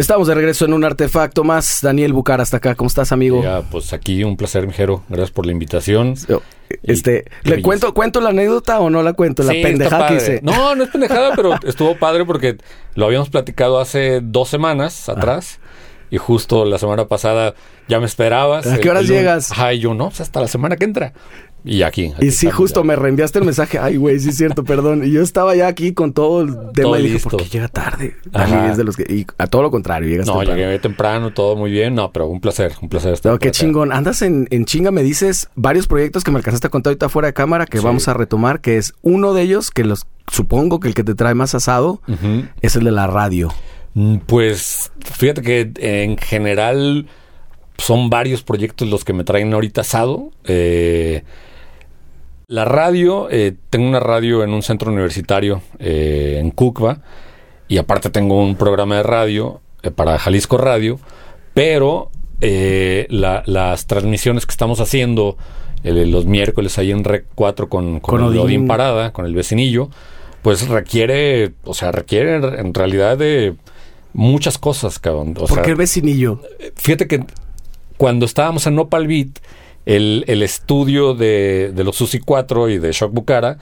Estamos de regreso en un artefacto más. Daniel Bucar hasta acá. ¿Cómo estás, amigo? Ya, pues aquí un placer, mijero. Gracias por la invitación. Este, ¿le cuento, cuento la anécdota o no la cuento? La Sí, pendejada que hice. No, no es pendejada, pero estuvo padre porque lo habíamos platicado hace dos semanas atrás. Y justo la semana pasada ya me esperabas. ¿A qué El- horas el lunes. llegas? Ajá, y yo no, pues hasta la semana que entra. Y aquí. aquí Y sí, justo ya. me reenviaste el mensaje. Ay, güey, sí es cierto, perdón. Y yo estaba ya aquí con todo el tema Todo y dije, listo. ¿por qué llega tarde? Dani es de los que... Y a todo lo contrario, llegas No, temprano. llegué temprano, todo muy bien. No, pero un placer, un placer estar No, qué chingón. Andas en, en chinga, me dices varios proyectos que me alcanzaste a contar ahorita fuera de cámara que Sí. vamos a retomar, que es uno de ellos, que los supongo que el que te trae más asado, es el de la radio. Mm, Pues fíjate que en general son varios proyectos los que me traen ahorita asado. Eh, la radio, eh, tengo una radio en un centro universitario eh, en Cucba y aparte tengo un programa de radio eh, para Jalisco Radio, pero eh, la- las transmisiones que estamos haciendo los miércoles ahí en Rec 4 con, con, Odín. Odín Parada, con el vecinillo, pues requiere, o sea, requiere en realidad de muchas cosas, cabrón. O ¿Por sea, qué el vecinillo? fíjate que cuando estábamos en Nopal Beat, el, el estudio de, de los Susi 4 y de Shock Bucara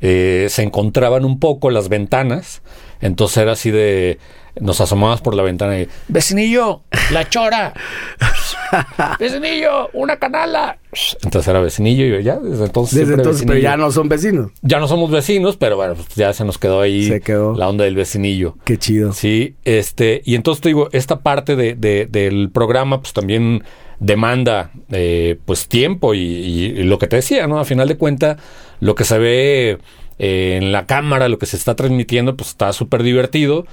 eh, se encontraban un poco las ventanas. Entonces era así de. Nos asomabas por la ventana y. ¡Vecinillo! ¡La chora! ¡Vecinillo! ¡Una canala! Entonces era vecinillo y yo ya, desde entonces. Desde entonces, pero ya no son vecinos. Ya no somos vecinos, pero bueno, pues ya se nos quedó ahí Se quedó. la onda del vecinillo. Qué chido. Sí, este, y entonces te digo, esta parte de, de- del programa, pues también demanda eh, pues tiempo y, y- y lo que te decía, ¿no? A final de cuentas, lo que se ve eh, en la cámara, lo que se está transmitiendo, pues está súper divertido.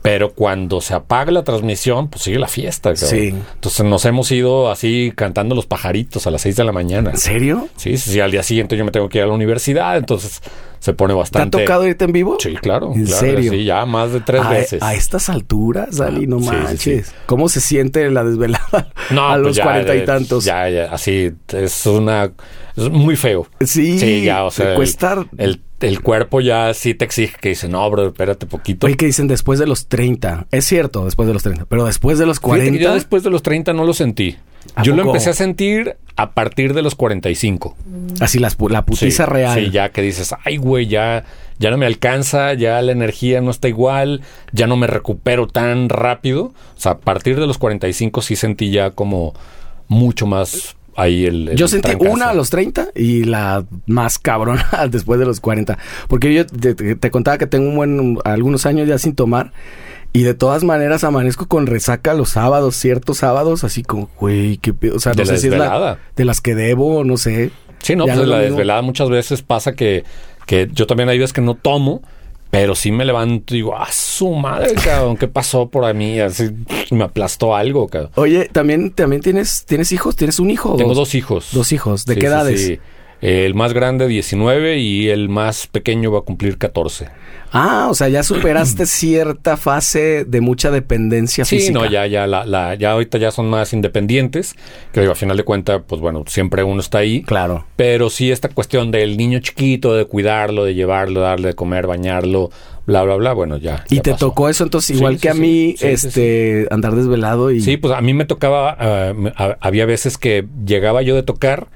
Pero cuando se apaga la transmisión, pues sigue la fiesta. cabrón. Sí. Entonces nos hemos ido así cantando los pajaritos a las 6 de la mañana. ¿En serio? Sí, sí, sí, al día siguiente yo me tengo que ir a la universidad, entonces se pone ¿Te ha bastante. tocado irte en vivo? Sí, claro. ¿En claro, serio? Sí, ya más de tres a, veces. a estas alturas, Dani, no Sí, sí, manches. sí. ¿Cómo se siente la desvelada No, a pues los cuarenta y eh, tantos? Ya, ya, así es una. Es muy feo. Sí, Sí, ya, o sea. te el- cuesta- El, el cuerpo ya sí te exige que dice, no, bro, espérate poquito. Oye, que dicen después de los 30. Es cierto, después de los 30. Pero después de los Fíjate que 40. yo después de los 30 no lo sentí. ¿A Yo lo empecé a sentir a partir de los 45. Así las la putiza Sí, real. Sí, ya que dices, ay, güey, ya, ya no me alcanza, ya la energía no está igual, ya no me recupero tan rápido. O sea, a partir de los 45 sí sentí ya como mucho más ahí el. el Yo sentí trancazo. una a los 30 y la más cabrona después de los 40. Porque yo te, contaba que tengo un buen, algunos años ya sin tomar. Y de todas maneras amanezco con resaca los sábados, ciertos sábados, así como, güey, qué pedo. O sea, De no la sé si es la, de las que debo, no sé. Sí, no, Ya pues es lo la desvelada muchas veces pasa que, que yo también hay veces que no tomo, pero sí me levanto y digo, ah, su madre, cabrón, ¿qué pasó por mí? Así me aplastó algo, cabrón. Oye, también, también tienes, tienes hijos, tienes un hijo. Tengo dos hijos. Dos hijos. ¿De Sí, qué sí, edades? sí. El más grande 19 y el más pequeño va a cumplir 14. Ah, o sea, ya superaste cierta fase de mucha dependencia Sí, física. no, ya, ya, la, la, ya ahorita ya son más independientes. Que digo, a final de cuentas, pues bueno, siempre uno está ahí. Claro. Pero sí esta cuestión del niño chiquito, de cuidarlo, de llevarlo, darle de comer, bañarlo, bla, bla, bla, bueno, ya. Y ya te pasó. tocó eso entonces, Sí, igual sí, que a sí. mí, Sí, sí, este, andar desvelado y... Sí, pues a mí me tocaba, a- había veces que llegaba yo de tocar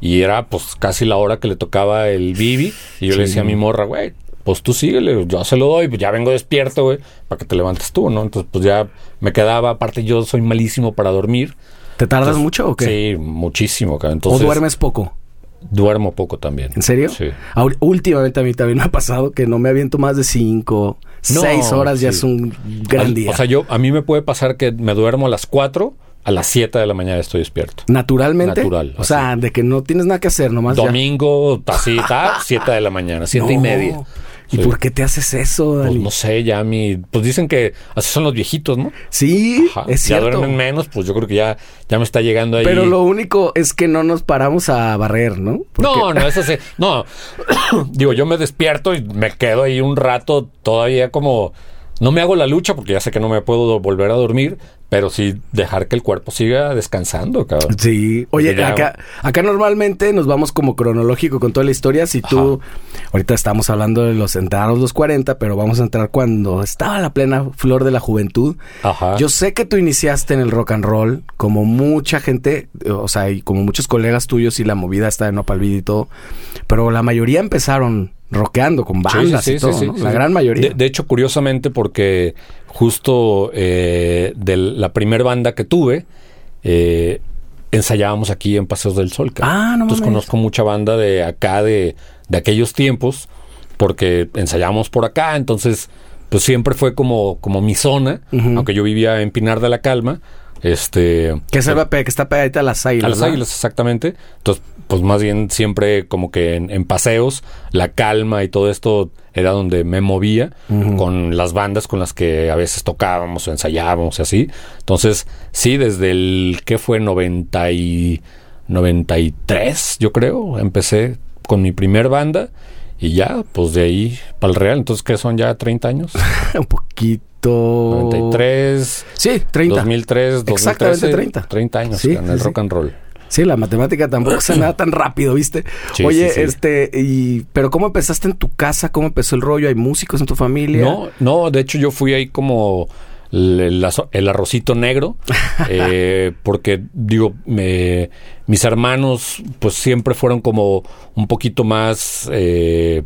y era pues casi la hora que le tocaba el bibi y yo Sí. le decía a mi morra, güey, pues tú síguele, yo se lo doy, pues ya vengo despierto, güey, para que te levantes tú, ¿no? Entonces pues ya me quedaba, aparte yo soy malísimo para dormir. ¿Te tardas Entonces, mucho o qué? Sí, muchísimo, cabrón. ¿O Entonces, duermes poco? Duermo poco también. ¿En serio? Sí. Últimamente a mí también me ha pasado que no me aviento más de cinco, No, seis horas, ya es un gran día. O sea, yo, a mí me puede pasar que me duermo a las 4, a las 7 de la mañana estoy despierto. Naturalmente. Natural, O sea, de que no tienes nada que hacer, nomás ya. Domingo, así, está, 7 de la mañana, siete y No. media. ¿Y Sí. por qué te haces eso, Pues no sé, ya mi. Pues dicen que así son los viejitos, ¿no? Sí, Ajá. es ya cierto. duermen menos, pues yo creo que ya, ya me está llegando ahí. Pero lo único es que no nos paramos a barrer, ¿no? Porque- No, no, eso sí. No, digo, yo me despierto y me quedo ahí un rato todavía como no me hago la lucha porque ya sé que no me puedo volver a dormir, pero sí dejar que el cuerpo siga descansando, cabrón. Sí. Oye, Ya- acá, acá normalmente nos vamos como cronológico con toda la historia. Si tú, ahorita estamos hablando de los entrados los 40, pero vamos a entrar cuando estaba la plena flor de la juventud. Ajá. Yo sé que tú iniciaste en el rock and roll, como mucha gente, o sea, y como muchos colegas tuyos y la movida está de Nopal y todo, pero la mayoría empezaron rockeando con bandas sí, y sí, todo, sí, ¿no? sí, La gran mayoría. De, de hecho, curiosamente, porque justo eh, de la primer banda que tuve, eh, ensayábamos aquí en Paseos del Sol. Ah, no Entonces mames. conozco mucha banda de acá, de, de aquellos tiempos, porque ensayábamos por acá, entonces pues siempre fue como, como mi zona, aunque yo vivía en Pinar de la Calma. Este, que, se va que está pegadita a las águilas. a las ¿verdad? águilas, exactamente. Entonces, pues más bien siempre como que en, en paseos, la calma y todo esto era donde me movía con las bandas con las que a veces tocábamos o ensayábamos y así. Entonces, sí, desde el que fue 90 y 93, yo creo, empecé con mi primer banda y ya, pues de ahí para el real. Entonces, ¿qué son ya 30 años? Un poquito. 93, Sí, 30. 2003, 2013. Exactamente 30. 30 años Sí, en el sí, rock and roll. Sí, la matemática tampoco se me da tan rápido, ¿viste? Sí, Oye, sí, sí. este, y, pero ¿cómo empezaste en tu casa? ¿Cómo empezó el rollo? ¿Hay músicos en tu familia? No, no, de hecho yo fui ahí como el, arrocito negro, eh, porque digo, me- mis hermanos pues siempre fueron como un poquito más, eh,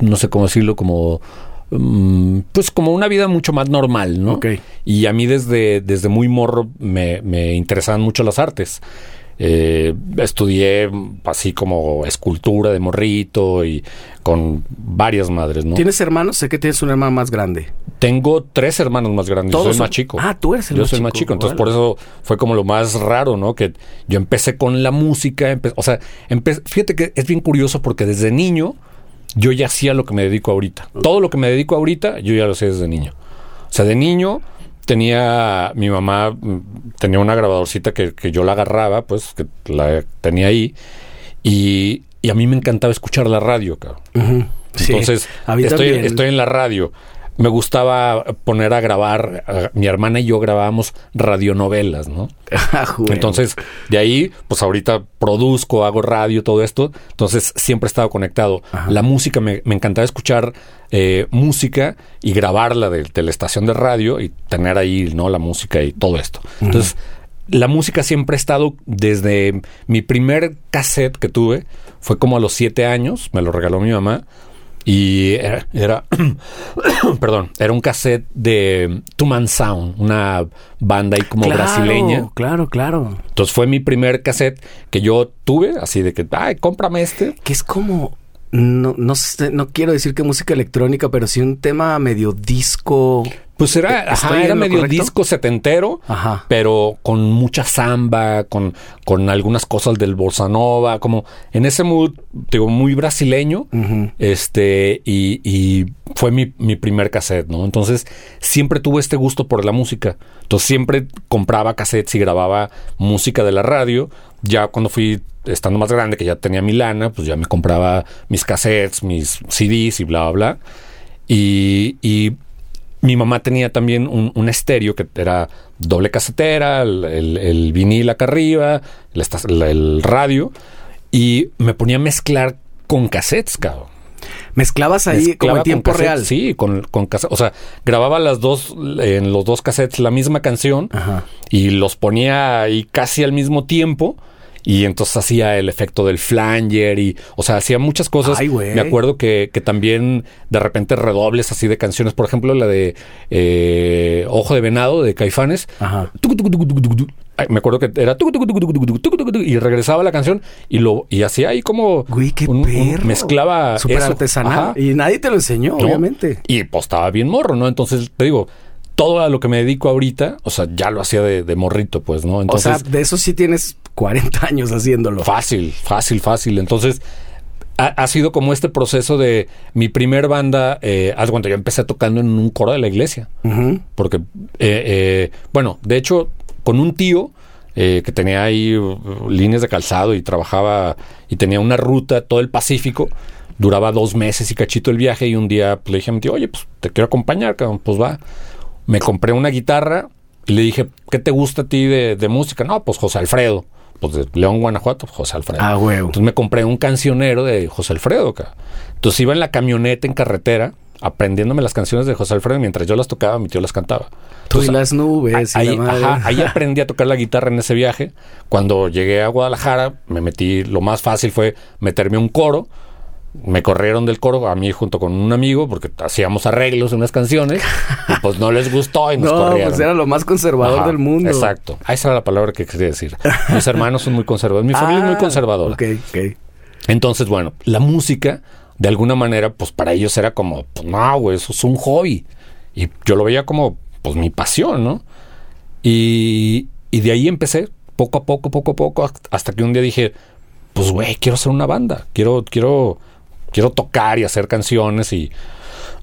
no sé cómo decirlo, como... mm, Pues como una vida mucho más normal, ¿no? Y a mí desde, desde muy morro me, me interesaban mucho las artes. Eh, estudié así como escultura de morrito y con varias madres, ¿no? ¿Tienes hermanos? Sé que tienes un hermano más grande. Tengo tres hermanos más grandes. Yo soy son- más chico. Ah, tú eres el Yo más soy el chico. más chico. Entonces, por eso fue como lo más raro, ¿no? Que yo empecé con la música. empe- o sea, empe- fíjate que es bien curioso porque desde niño yo ya hacía lo que me dedico ahorita. Todo lo que me dedico ahorita, yo ya lo sé desde niño. O sea, de niño tenía mi mamá mm, tenía una grabadorcita que, que yo la agarraba, pues que la tenía ahí y, y a mí me encantaba escuchar la radio, cabrón. Entonces, estoy, estoy en la radio. Me gustaba poner a grabar, mi hermana y yo grabábamos radionovelas, ¿no? Ah. Entonces, de ahí, pues ahorita produzco, hago radio, todo esto. Entonces, siempre he estado conectado. Ajá. La música, me, me encantaba escuchar eh, música y grabarla de, de la estación de radio y tener ahí, ¿no? La música y todo esto. Entonces, la música siempre ha estado desde mi primer cassette que tuve, fue como a los siete años, me lo regaló mi mamá. Y era, era perdón, era un cassette de Two Man Sound, una banda ahí como Claro, brasileña. Claro, claro. Entonces fue mi primer cassette que yo tuve, así de que, ay, cómprame este. Que es como. No, no sé, no quiero decir que música electrónica, pero sí un tema medio disco. Pues era, ¿Estoy ajá, era medio correcto? disco setentero, Ajá. pero con mucha samba, con, con algunas cosas del bossa nova, como en ese mood, digo, muy brasileño. Este, y, y fue mi, mi primer cassette, ¿no? Entonces, siempre tuve este gusto por la música. Entonces, siempre compraba cassettes y grababa música de la radio. Ya cuando fui estando más grande, que ya tenía mi lana, pues ya me compraba mis cassettes, mis CDs y bla, bla, bla. Y, y mi mamá tenía también un, un estéreo que era doble casetera, el, el- el vinil acá arriba, el, radio, y me ponía a mezclar con cassettes, cabrón. Mezclabas ahí como Mezclaba en con tiempo cassettes, real. Sí, con, con. O sea, grababa las dos, en los dos cassettes la misma canción Ajá. y los ponía ahí casi al mismo tiempo y entonces hacía el efecto del flanger y, o sea, hacía muchas cosas. Ay, Me acuerdo que, que, también de repente redobles así de canciones, por ejemplo, la de eh, Ojo de Venado de Caifanes. Ajá. Me acuerdo que era tucu, y regresaba la canción y lo y hacía ahí como Güey, qué un, perro. Mezclaba súper artesanal y nadie te lo enseñó obviamente y pues estaba bien morro no entonces te digo todo a lo que me dedico ahorita, o sea, ya lo hacía de, de morrito, pues, ¿no? Entonces, o sea, de eso sí tienes 40 años haciéndolo. fácil, fácil, fácil. Entonces, ha, ha sido como este proceso de mi primer banda, eh, haz cuenta, yo empecé tocando en un coro de la iglesia. Porque, eh, eh, bueno, de hecho, con un tío eh, que tenía ahí uh, líneas de calzado y trabajaba y tenía una ruta todo el Pacífico, duraba dos meses y cachito el viaje y un día pues, le dije a mi tío, oye, pues te quiero acompañar, cabrón, pues va. Me compré una guitarra y le dije, ¿qué te gusta a ti de, de música? No, pues José Alfredo. Pues de León, Guanajuato, pues José Alfredo. Ah, huevo. Entonces me compré un cancionero de José Alfredo, cabrón. Entonces iba en la camioneta en carretera aprendiéndome las canciones de José Alfredo mientras yo las tocaba, mi tío las cantaba. Tú y las nubes y ahí, la madre. ajá, ahí aprendí a tocar la guitarra en ese viaje. Cuando llegué a Guadalajara, me metí, lo más fácil fue meterme un coro. Me corrieron del coro a mí junto con un amigo porque hacíamos arreglos en unas canciones y pues no les gustó y nos no, corrieron. pues era lo más conservador Ajá, del mundo. Exacto. Ah, Esa era la palabra que quería decir. Mis hermanos son muy conservadores. Mi familia es muy Ah, conservadora. Ok, ok. Entonces, bueno, la música, de alguna manera, pues para ellos era como, pues no, güey, eso es un hobby. Y yo lo veía como, pues mi pasión, ¿no? Y, y de ahí empecé, poco a poco, poco a poco, hasta que un día dije, pues güey, quiero hacer una banda, quiero, quiero, quiero tocar y hacer canciones y...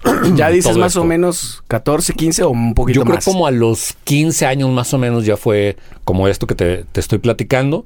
Ya dices más esto. o menos 14, 15 o un poquito Yo creo más. como a los 15 años más o menos ya fue como esto que te, te estoy platicando.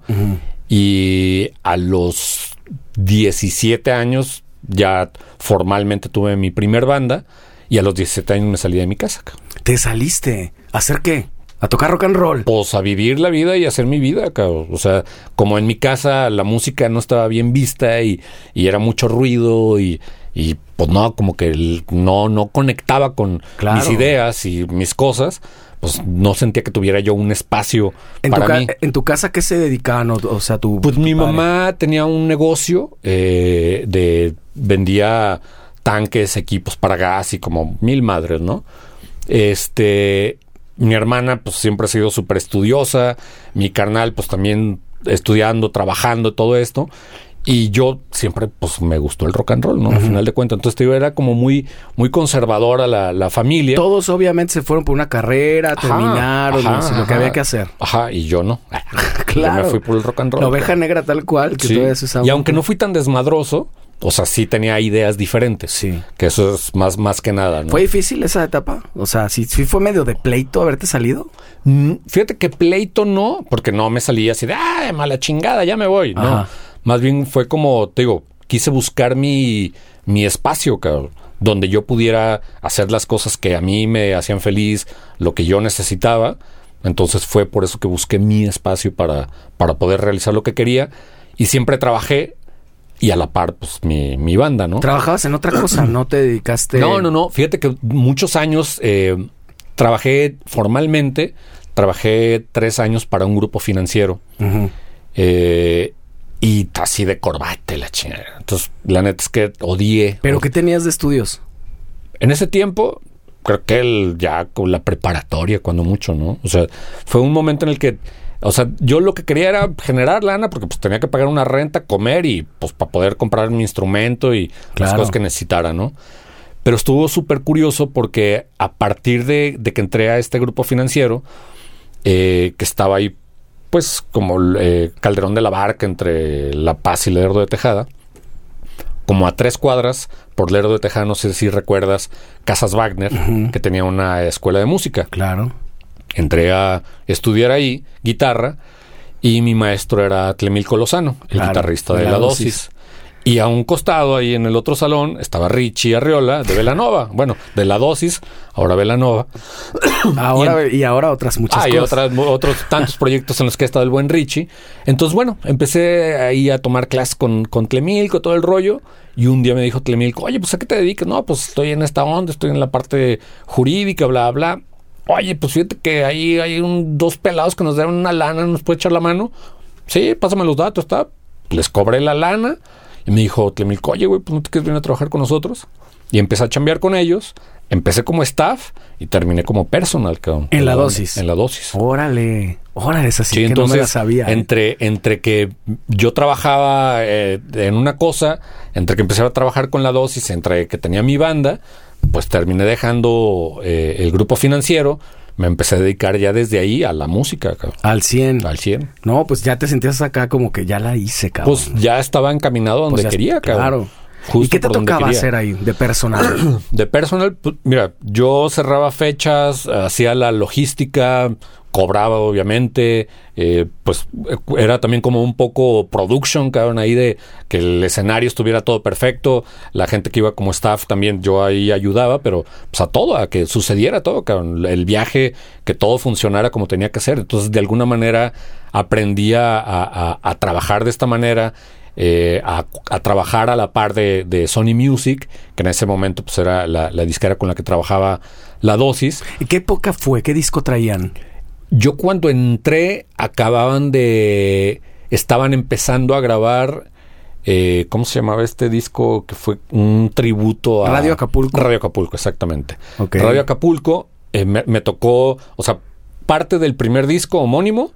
Y a los 17 años ya formalmente tuve mi primer banda. Y a los 17 años me salí de mi casa. Te saliste. ¿A hacer qué? A tocar rock and roll. Pues a vivir la vida y hacer mi vida, cabrón. O sea, como en mi casa la música no estaba bien vista y, y era mucho ruido y, y, pues no, como que el- no, no conectaba con Claro. mis ideas y mis cosas, pues no sentía que tuviera yo un espacio ¿En tu, para ca- mí. ¿En tu casa qué se dedicaban? O, o sea, tu. Pues tu mi padre? mamá tenía un negocio eh, de vendía tanques, equipos para gas y como mil madres, ¿no? Este, mi hermana pues siempre ha sido súper estudiosa, mi carnal pues también estudiando, trabajando, todo esto. Y yo siempre, pues, me gustó el rock and roll, ¿no? Al final de cuentas. Entonces, te digo, era como muy, muy conservadora la, la familia. Todos obviamente se fueron por una carrera, Ajá, terminaron, ajá, no sé, lo que había que hacer. Ajá, y yo no. Claro. Yo me fui por el rock and roll. La oveja negra tal cual, que Sí. todavía se Y aunque no fui tan desmadroso, o sea, sí tenía ideas diferentes. Sí. Que eso es más, más que nada, ¿no? ¿Fue difícil esa etapa? O sea, sí, sí fue medio de pleito haberte salido. Mm, Fíjate que pleito no, porque no me salía así de, ah, mala chingada, ya me voy. No. Ajá. Más bien fue como, te digo, quise buscar mi, mi espacio, cabrón, donde yo pudiera hacer las cosas que a mí me hacían feliz, lo que yo necesitaba. Entonces fue por eso que busqué mi espacio para, para poder realizar lo que quería. Y siempre trabajé y a la par, pues, mi, mi banda, ¿no? Trabajabas en otra cosa, no te dedicaste. No, no, no. Fíjate que muchos años eh, trabajé formalmente, trabajé tres años para un grupo financiero. Eh, y así de corbata y la chingada. Entonces, la neta es que odié. ¿Pero qué tenías de estudios? En ese tiempo, creo que el, ya con la preparatoria, cuando mucho, ¿no? O sea, fue un momento en el que, o sea, yo lo que quería era generar lana porque pues tenía que pagar una renta, comer y pues para poder comprar mi instrumento y las cosas que necesitara, ¿no? Pero estuvo súper curioso porque a partir de, de que entré a este grupo financiero, eh, que estaba ahí, pues como eh, Calderón de la Barca entre La Paz y Lerdo de Tejada, como a tres cuadras por Lerdo de Tejada, no sé si recuerdas, Casas Wagner, que tenía una escuela de música. Claro. Entré a estudiar ahí guitarra y mi maestro era Clemilco Lozano, el Claro, guitarrista de de la La Dosis. Dosis. Y a un costado, ahí en el otro salón, estaba Richie Arriola de Velanova. Bueno, de La Dosis, ahora Velanova. Ahora, y, ahora otras muchas Hay cosas. otras, otros tantos proyectos en los que ha estado el buen Richie. Entonces, bueno, empecé ahí a tomar clases con, con Clemilco, todo el rollo. Y un día me dijo Clemilco, oye, pues ¿a qué te dedicas? No, pues estoy en esta onda, estoy en la parte jurídica, bla, bla. Oye, pues fíjate que ahí hay un, dos pelados que nos dan una lana, ¿nos puede echar la mano? Sí, pásame los datos, está. Les cobré la lana. Y me dijo Clemilco, oye, güey, pues no te quieres venir a trabajar con nosotros. Y empecé a chambear con ellos. Empecé como staff y terminé como personal, cabrón. En la dosis. En la dosis. Órale. Órale, esa sí, Sí, que entonces, no me la sabía. ¿eh? entre, entre que yo trabajaba eh, en una cosa, entre que empecé a trabajar con la dosis, entre que tenía mi banda, pues terminé dejando eh, el grupo financiero, me empecé a dedicar ya desde ahí a la música, cabrón, Al 100. al 100. No, pues ya te sentías acá como que ya la hice, cabrón. Pues ya estaba encaminado a donde Pues ya- quería, cabrón. Claro. Justo ¿Y qué te tocaba hacer ahí de personal? De personal, pues, mira, yo cerraba fechas, hacía la logística, cobraba obviamente, eh, pues eh, era también como un poco production, cabrón, ahí de que el escenario estuviera todo perfecto, la gente que iba como staff también yo ahí ayudaba, pero pues a todo, a que sucediera todo, cabrón, el viaje, que todo funcionara como tenía que ser. Entonces, de alguna manera aprendí a, a- a trabajar de esta manera. Eh, a, a trabajar a la par de, de Sony Music, que en ese momento pues era la, la disquera con la que trabajaba la dosis. ¿Y qué época fue? ¿Qué disco traían? Yo cuando entré acababan de... Estaban empezando a grabar... eh, ¿Cómo se llamaba este disco? Que fue un tributo a... Radio Acapulco. Radio Acapulco, exactamente. Radio Acapulco eh, me, me tocó... O sea, parte del primer disco homónimo,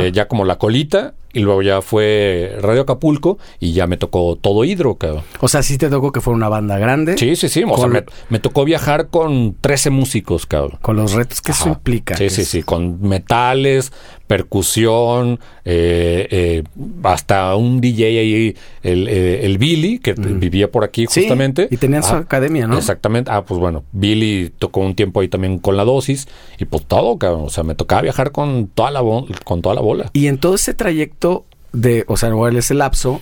eh, ya como la colita, y luego ya fue Radio Acapulco y ya me tocó todo hidro, cabrón. O sea, sí te tocó que fuera una banda grande. Sí, sí, sí. O sea, me, me tocó viajar con 13 músicos, cabrón. Con los retos que eso implica. Sí, sí, es- sí, con metales, percusión, eh, eh, hasta un DJ ahí, el, eh, el Billy, que vivía por aquí Sí, justamente. y tenían su Ajá. academia, ¿no? Exactamente. Ah, pues bueno, Billy tocó un tiempo ahí también con la dosis y pues todo, cabrón. O sea, me tocaba viajar con toda la, con toda la bola. Y en todo ese trayecto de, o sea, en ese lapso,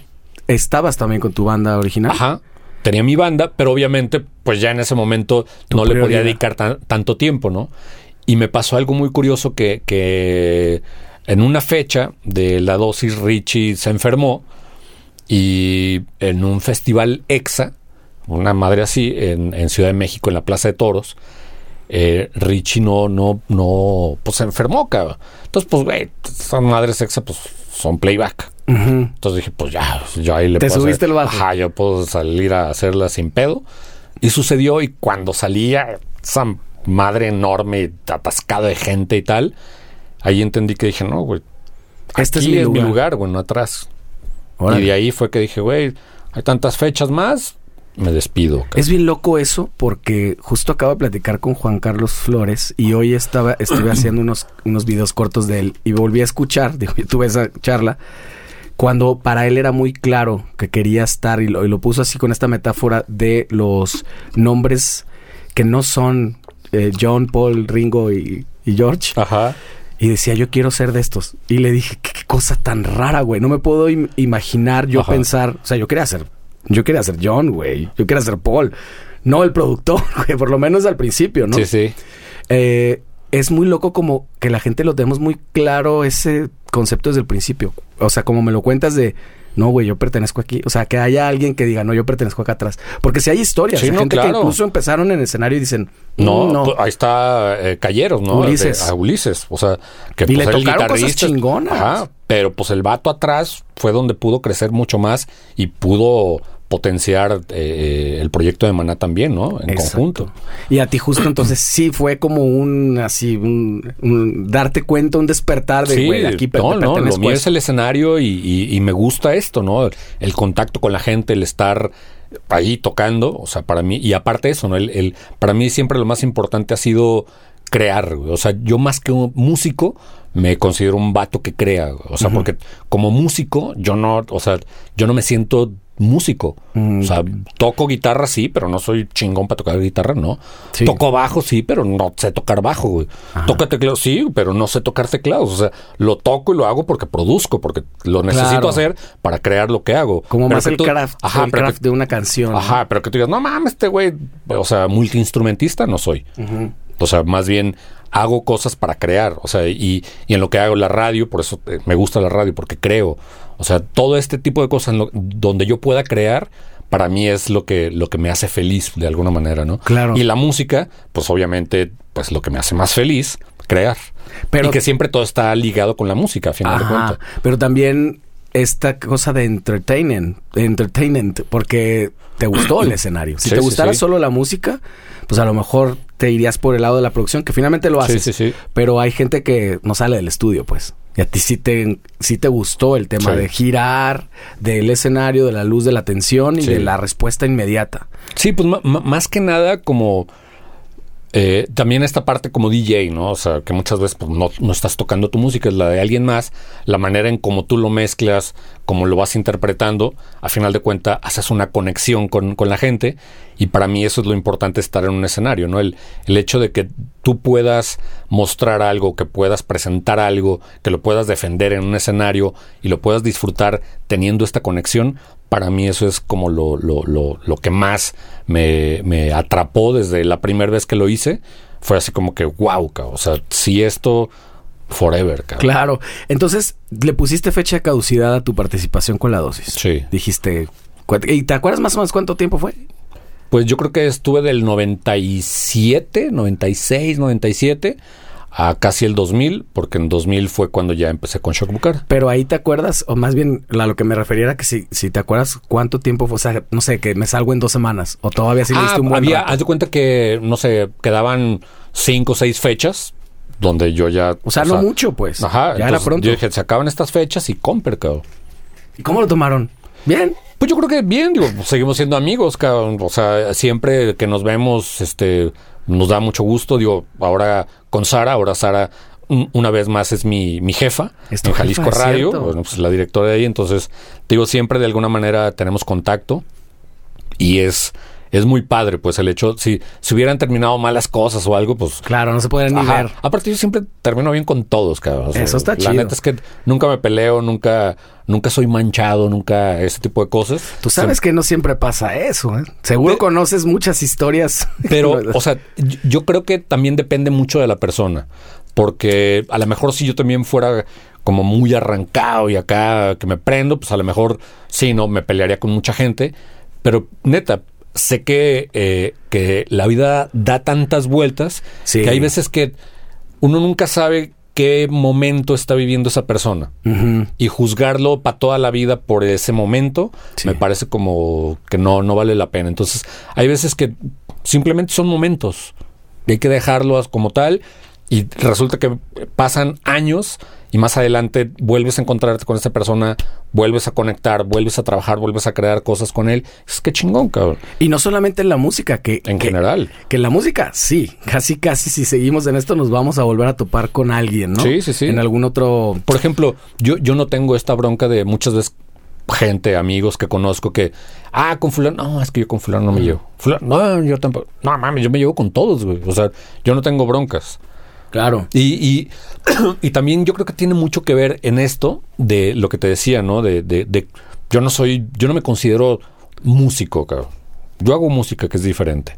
estabas también con tu banda original. Ajá. Tenía mi banda, pero obviamente, pues ya en ese momento no le podía dedicar tan- tanto tiempo, ¿no? Y me pasó algo muy curioso que, que en una fecha de la dosis Richie se enfermó y en un festival EXA, una madre así, en, en Ciudad de México, en la Plaza de Toros, eh, Richie no, no, no, pues se enfermó, cabrón. Entonces, pues, güey, esas madres EXA, pues, son playback. Entonces dije, pues ya, yo ahí le Te puedo subiste hacer- el bajo. Ajá, yo puedo salir a hacerla sin pedo. Y sucedió, y cuando salía esa madre enorme, atascada de gente y tal, ahí entendí que dije, no, güey, Este aquí es mi lugar. güey, no atrás. Órale. Y de ahí fue que dije, güey, hay tantas fechas más, me despido. Es bien loco eso porque justo acabo de platicar con Juan Carlos Flores y hoy estaba estuve haciendo unos unos videos cortos de él y volví a escuchar, digo, yo tuve esa charla cuando para él era muy claro que quería estar y lo, y lo puso así con esta metáfora de los nombres que no son eh, John, Paul, Ringo y, y George Ajá. y decía yo quiero ser de estos y le dije qué, qué cosa tan rara güey no me puedo im- imaginar yo Ajá. pensar o sea yo quería ser yo quería ser John güey yo quería ser Paul no el productor güey por lo menos al principio no Sí, sí. Eh, es muy loco como que la gente lo tenemos muy claro ese concepto desde el principio o sea como me lo cuentas de no, güey, yo pertenezco aquí. O sea, que haya alguien que diga, no, yo pertenezco acá atrás. Porque si hay historias, Sí, hay no, gente que incluso empezaron en el escenario y dicen, No, "Mm, no. pues, ahí está eh, Calleros, ¿no? Ulises. De- a Ulises. O sea, que Y le pues, el tocaron cosas guitarrista- chingonas. Ajá, pero pues el vato atrás fue donde pudo crecer mucho más y pudo potenciar eh, el proyecto de Maná también, ¿no? En Exacto. conjunto. Y a ti justo entonces sí fue como un así, un, un darte cuenta, un despertar de, Sí, güey, aquí no, no, lo mío es esto". el escenario y, y- y me gusta esto, ¿no? El contacto con la gente, el estar ahí tocando, o sea, para mí, y aparte eso, ¿no? El, el- para mí siempre lo más importante ha sido crear, güey. o sea, yo más que un músico me considero un vato que crea, güey. o sea, porque como músico yo no, o sea, yo no me siento músico, Mm. o sea, toco guitarra sí, pero no soy chingón para tocar guitarra, no. Sí. Toco bajo sí, pero no sé tocar bajo, güey. Toco teclado sí, pero no sé tocar teclados, o sea, lo toco y lo hago porque produzco, porque lo necesito Claro. hacer para crear lo que hago. Como Pero más el tú- craft, Ajá, el que- craft de una canción. ¿no? Ajá, pero que tú digas, no mames, este güey, o sea, multiinstrumentista no soy. O sea, más bien hago cosas para crear. O sea, y, y en lo que hago la radio, por eso eh, me gusta la radio, porque creo. O sea, todo este tipo de cosas en lo- donde yo pueda crear, para mí es lo que, lo que me hace feliz de alguna manera, ¿no? Claro. Y la música, pues obviamente, pues lo que me hace más feliz, crear. Pero- y que siempre todo está ligado con la música, a final de cuentas. pero también esta cosa de entertainment, entertainment, porque te gustó el escenario. Si Sí, te sí, gustara sí. solo la música, pues a lo mejor te irías por el lado de la producción, que finalmente lo Sí, haces. sí, sí. Pero hay gente que no sale del estudio, pues. Y a ti sí te, sí te gustó el tema Sí. de girar, del escenario, de la luz, de la atención y Sí. de la respuesta inmediata. Sí, pues más que nada como eh, también esta parte como DJ, ¿no? O sea, que muchas veces pues, no, no estás tocando tu música, es la de alguien más, la manera en cómo tú lo mezclas, como lo vas interpretando, a final de cuentas haces una conexión con, con, la gente y para mí eso es lo importante estar en un escenario, ¿no? El, el hecho de que tú puedas mostrar algo, que puedas presentar algo, que lo puedas defender en un escenario y lo puedas disfrutar teniendo esta conexión, para mí eso es como lo, lo, lo, lo que más me, me, atrapó desde la primera vez que lo hice. Fue así como que, wow, o sea, si esto forever, cabrón. Claro. Entonces, le pusiste fecha de caducidad a tu participación con la dosis. Sí. Dijiste, ¿y te acuerdas más o menos cuánto tiempo fue? Pues yo creo que estuve del 97, 96, 97 a casi el 2000, porque en 2000 fue cuando ya empecé con Shock Bucar. Pero ahí te acuerdas, o más bien a lo que me refería era que si, si te acuerdas cuánto tiempo fue, o sea, no sé, que me salgo en dos semanas, o todavía sí le ah, diste un buen había, rato? haz de cuenta que, no sé, quedaban cinco o seis fechas donde yo ya... O sea, no mucho, pues. Ajá. Ya era pronto. Yo dije, se acaban estas fechas y compre, cabrón. ¿Y cómo lo tomaron? ¿Bien? Pues yo creo que bien, digo, pues seguimos siendo amigos, cabrón. O sea, siempre que nos vemos, este, nos da mucho gusto. Digo, ahora con Sara, ahora Sara un- una vez más es mi, mi jefa en Jalisco jefa, Radio, bueno, pues la directora de ahí. Entonces, digo, siempre de alguna manera tenemos contacto y es, es muy padre, pues el hecho, si, si hubieran terminado malas cosas o algo, pues Claro, no se pueden ni Ajá. ver. Aparte, yo siempre termino bien con todos, cabrón. O sea, Eso está la chido. neta es que nunca me peleo, nunca, nunca soy manchado, nunca ese tipo de cosas. Tú sabes que no siempre pasa eso, ¿eh? Seguro conoces muchas historias. Pero, o sea, yo creo que también depende mucho de la persona. Porque a lo mejor si yo también fuera como muy arrancado y acá que me prendo, pues a lo mejor sí, no, me pelearía con mucha gente. Pero neta, sé que, eh, que la vida da tantas vueltas Sí. que hay veces que uno nunca sabe qué momento está viviendo esa persona. Y juzgarlo para toda la vida por ese momento Sí. me parece como que no, no vale la pena. Entonces, hay veces que simplemente son momentos. Y hay que dejarlos como tal. Y resulta que pasan años y más adelante vuelves a encontrarte con esa persona, vuelves a conectar, vuelves a trabajar, vuelves a crear cosas con él. Es que chingón, cabrón. Y no solamente en la música, que... En que- general. Que en la música, sí. Casi, casi si seguimos en esto nos vamos a volver a topar con alguien, ¿no? Sí, sí, sí. En algún otro... Por ejemplo, yo, yo no tengo esta bronca de muchas veces gente, amigos que conozco que, ah, con fulano, no, es que yo con fulano no me llevo. Fulano, no, yo tampoco. No, mames, yo me llevo con todos, güey. O sea, yo no tengo broncas. Claro. Y, y, y también yo creo que tiene mucho que ver en esto de lo que te decía, ¿no? De, de, de- yo no soy, yo no me considero músico, cabrón. Yo hago música que es diferente.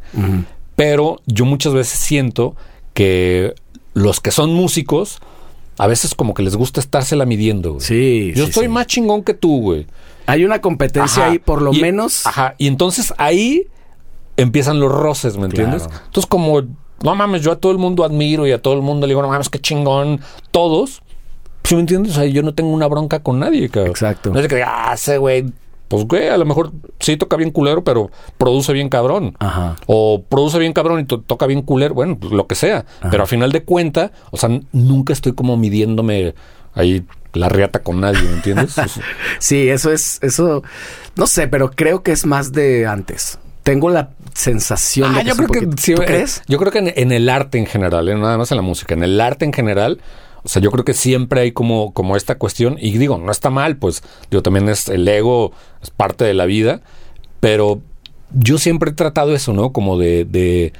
Pero yo muchas veces siento que los que son músicos, a veces como que les gusta estársela midiendo, güey. Sí. Yo sí, soy sí. más chingón que tú, güey. Hay una competencia Ajá. ahí, por lo Y- menos. Ajá. Y entonces ahí empiezan los roces, ¿me entiendes? Entonces, como, no mames, yo a todo el mundo admiro y a todo el mundo le digo, no mames, qué chingón, todos. ¿Sí me entiendes? O sea, yo no tengo una bronca con nadie, cabrón. Exacto. No es que, ah, ese güey, pues güey, a lo mejor sí toca bien culero, pero produce bien cabrón. Ajá. O produce bien cabrón y to- toca bien culero, bueno, pues lo que sea. Ajá. Pero a final de cuenta, o sea, nunca estoy como midiéndome ahí la riata con nadie, ¿me entiendes? Sí, eso es, eso, no sé, pero creo que es más de antes. Tengo la sensación de Ah, yo es un creo que poquito- sí, ¿Tú eh, crees? Yo creo que en, en el arte en general, eh, nada más en la música, en el arte en general, o sea, yo creo que siempre hay como, como esta cuestión, y digo, no está mal, pues, digo, también es el ego, es parte de la vida, pero yo siempre he tratado eso, ¿no? Como de, de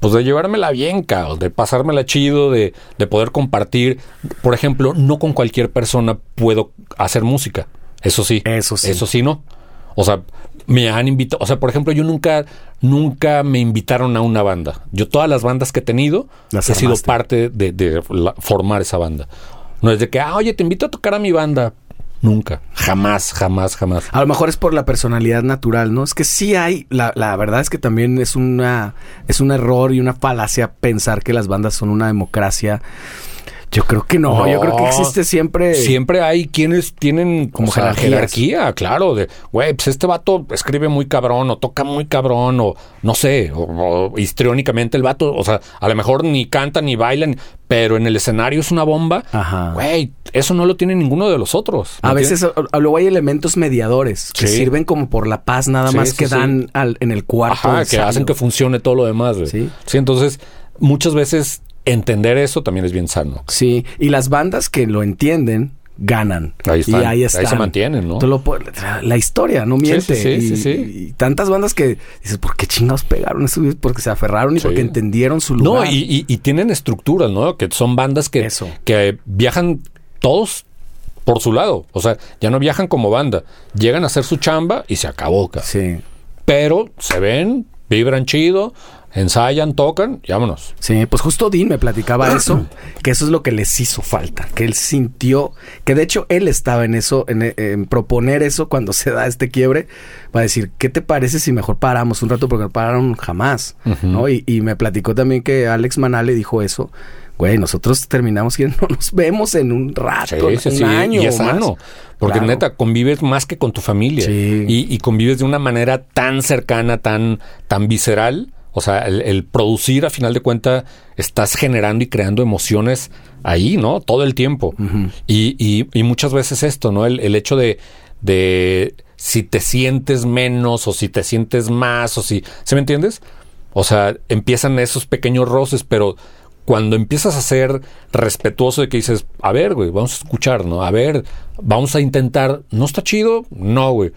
pues de llevármela bien, caos, de pasármela chido, de, de poder compartir. Por ejemplo, no con cualquier persona puedo hacer música. Eso sí. Eso sí. Eso sí, no. O sea, me han invitado, o sea, por ejemplo, yo nunca, nunca me invitaron a una banda. Yo todas las bandas que he tenido Las he sido parte de, de la- formar esa banda. No es de que, ah, oye, te invito a tocar a mi banda. Nunca, jamás, jamás, jamás. A lo mejor es por la personalidad natural, ¿no? Es que sí hay, la, la verdad es que también es una, es un error y una falacia pensar que las bandas son una democracia. Yo creo que no, No. yo creo que existe siempre. Siempre hay quienes tienen Como o sea, jerarquías. jerarquía, claro, de, güey, pues este vato escribe muy cabrón o toca muy cabrón o no sé, o, o histriónicamente el vato, o sea, a lo mejor ni canta ni bailan, pero en el escenario es una bomba. Ajá. Güey, eso no lo tiene ninguno de los otros. ¿me A veces a- luego hay elementos mediadores que Sí. sirven como por la paz nada Sí, más sí, que dan al- en el cuarto. Ajá, que hacen que funcione todo lo demás. Sí. sí, entonces muchas veces entender eso también es bien sano. Sí, y las bandas que lo entienden ganan. Ahí están, y ahí ahí están. se mantienen, ¿no? Lo la historia no miente. sí, sí, y, sí. y tantas bandas que dices, ¿por qué chingados pegaron eso? Porque se aferraron y porque entendieron su No, lugar. y, y- y tienen estructuras, ¿no? Que son bandas que, Eso. que viajan todos por su lado. O sea, ya no viajan como banda. Llegan a hacer su chamba y se acabó, cabrón. Sí. Pero se ven, vibran chido, ensayan, tocan, y vámonos. Sí, pues justo Dean me platicaba eso, que eso es lo que les hizo falta, que él sintió, que de hecho él estaba en eso, en, en proponer eso cuando se da este quiebre, para decir, ¿qué te parece si mejor paramos un rato? Porque no pararon jamás, ¿no? Y, y me platicó también que Alex Manale dijo eso, güey, nosotros terminamos y no nos vemos en un rato, Sí, sí, un sí. año y es sano. Porque Claro. neta, convives más que con tu familia. Sí. Y, y convives de una manera tan cercana, tan, tan visceral. O sea, el, el producir, a final de cuentas, estás generando y creando emociones ahí, ¿no? Todo el tiempo. y, y- y muchas veces esto, ¿no? El, el hecho de, de si te sientes menos o si te sientes más o si... ¿Se me entiendes? O sea, empiezan esos pequeños roces, pero cuando empiezas a ser respetuoso de que dices, a ver, güey, vamos a escuchar, ¿no? A ver, vamos a intentar, ¿no está chido? No, güey.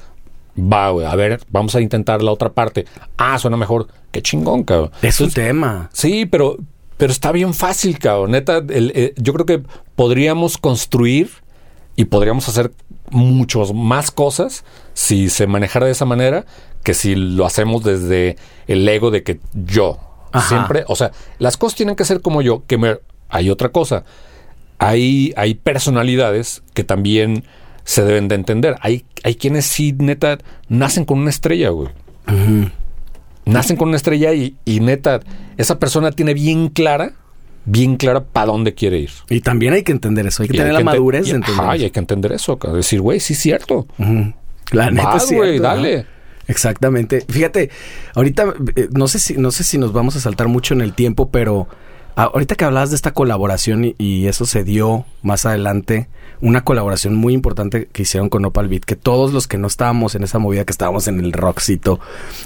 Va, güey, a ver, vamos a intentar la otra parte. Ah, suena mejor. Qué chingón, cabrón. Es un tema. Sí, pero, pero está bien fácil, cabrón. Neta, el- eh, yo creo que podríamos construir y podríamos hacer muchos más cosas si se manejara de esa manera que si lo hacemos desde el ego de que yo Ajá. siempre, o sea, las cosas tienen que ser como yo, que me, hay otra cosa. Hay, hay personalidades que también se deben de entender. Hay, hay quienes sí, neta, nacen con una estrella, güey. Nacen con una estrella y, y neta, esa persona tiene bien clara, bien clara para dónde quiere ir. Y también hay que entender eso, hay que Y tener la que madurez y- de entender. ajá, y eso. hay que entender eso, cabrón. decir, güey, sí es cierto. Ujú. La neta Vas, es cierto, güey, ¿no? dale. Exactamente. Fíjate, ahorita eh, no sé si no sé si nos vamos a saltar mucho en el tiempo, pero ahorita que hablabas de esta colaboración y, eso se dio más adelante, una colaboración muy importante que hicieron con Opal Beat, que todos los que no estábamos en esa movida, que estábamos en el rockcito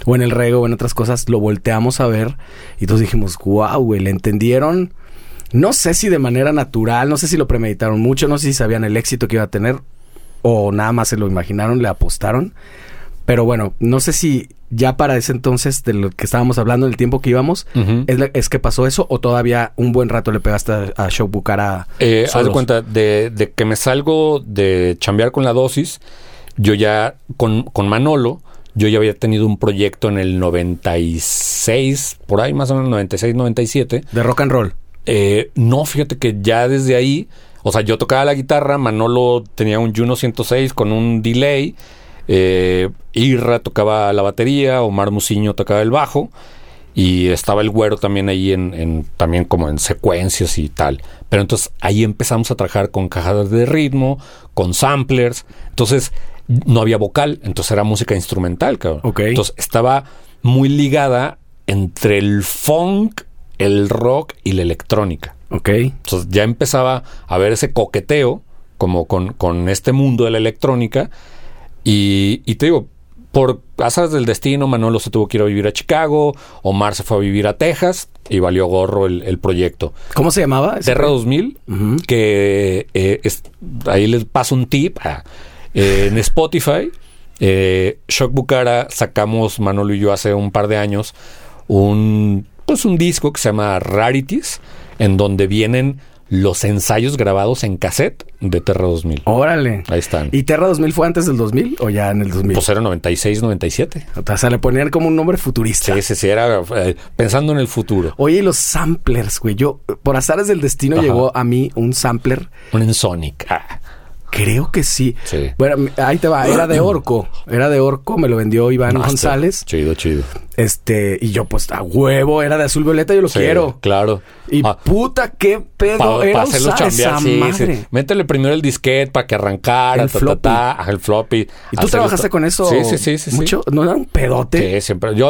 o en el reggae o en otras cosas, lo volteamos a ver y todos dijimos, wow, güey, le entendieron. No sé si de manera natural, no sé si lo premeditaron mucho, no sé si sabían el éxito que iba a tener o nada más se lo imaginaron, le apostaron. Pero bueno, no sé si ya para ese entonces de lo que estábamos hablando, del tiempo que íbamos, es, la- es que pasó eso o todavía un buen rato le pegaste a, a Show Bucara. Eh, haz de cuenta, de, de que me salgo de chambear con la dosis, yo ya, con, con Manolo, yo ya había tenido un proyecto en el 96, por ahí más o menos 96, 97. De rock and roll. Eh, no, fíjate que ya desde ahí, o sea, yo tocaba la guitarra, Manolo tenía un Juno 106 con un delay, eh, Irra tocaba la batería, Omar Musiño tocaba el bajo y estaba el güero también ahí en, en- también como en secuencias y tal. Pero entonces ahí empezamos a trabajar con cajas de ritmo, con samplers, entonces no había vocal, entonces era música instrumental, cabrón. Entonces estaba muy ligada entre el funk, el rock y la electrónica. Ok. Entonces ya empezaba a ver ese coqueteo como con, con este mundo de la electrónica. Y, y te digo, por azares del destino, Manolo se tuvo que ir a vivir a Chicago, Omar se fue a vivir a Texas y valió gorro el, el proyecto. ¿Cómo se llamaba? Terra proyecto? 2000, Ujú. que eh, es- ahí les paso un tip. ah, eh, en Spotify, eh, Shock Bucara sacamos, Manolo y yo, hace un par de años, un, pues un disco que se llama Rarities, en donde vienen los ensayos grabados en cassette de Terra 2000. Órale. Ahí están. ¿Y Terra 2000 fue antes del 2000 o ya en el 2000? Pues era 96, 97. o sea, le ponían como un nombre futurista. Sí, sí, sí, era eh, pensando en el futuro. Oye, y los samplers, güey. Yo, por azares del destino, Ajá. llegó a mí un sampler. Un Ensonic. Ah, Creo que sí. Sí. Bueno, ahí te va. Era de Orco. Era de Orco. Me lo vendió Iván Master. González. Chido, chido. Este, y yo, pues, a huevo, era de azul violeta, yo lo Sí, quiero. Claro. Y Ah, puta, qué pedo Para era hacerlo usar chambear, esa sí, sí. madre. Métele primero el disquete para que arrancara, El ta, floppy. ta, el floppy. ¿Y tú trabajaste con eso Sí, sí, sí, sí. sí. mucho? ¿No era un pedote? Sí, siempre. Yo,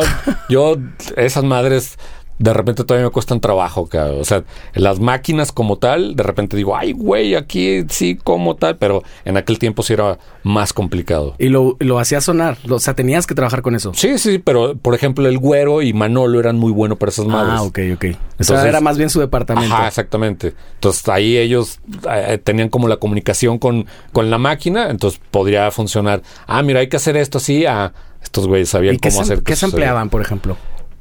yo, esas madres de repente todavía me cuestan trabajo, cabrón. O sea, las máquinas como tal, de repente digo, ay, güey, aquí sí como tal, pero en aquel tiempo sí era más complicado. Y lo, lo hacía sonar, o sea, tenías que trabajar con eso. Sí, sí, pero por ejemplo, el güero y Manolo eran muy buenos para esas madres. Ah, ok, ok. o sea, era más bien su departamento. Ajá, exactamente. Entonces ahí ellos eh, tenían como la comunicación con, con la máquina, entonces podría funcionar. Ah, mira, hay que hacer esto así. Ah, estos güeyes sabían ¿Y qué cómo se, hacer. ¿Qué se empleaban, por ejemplo?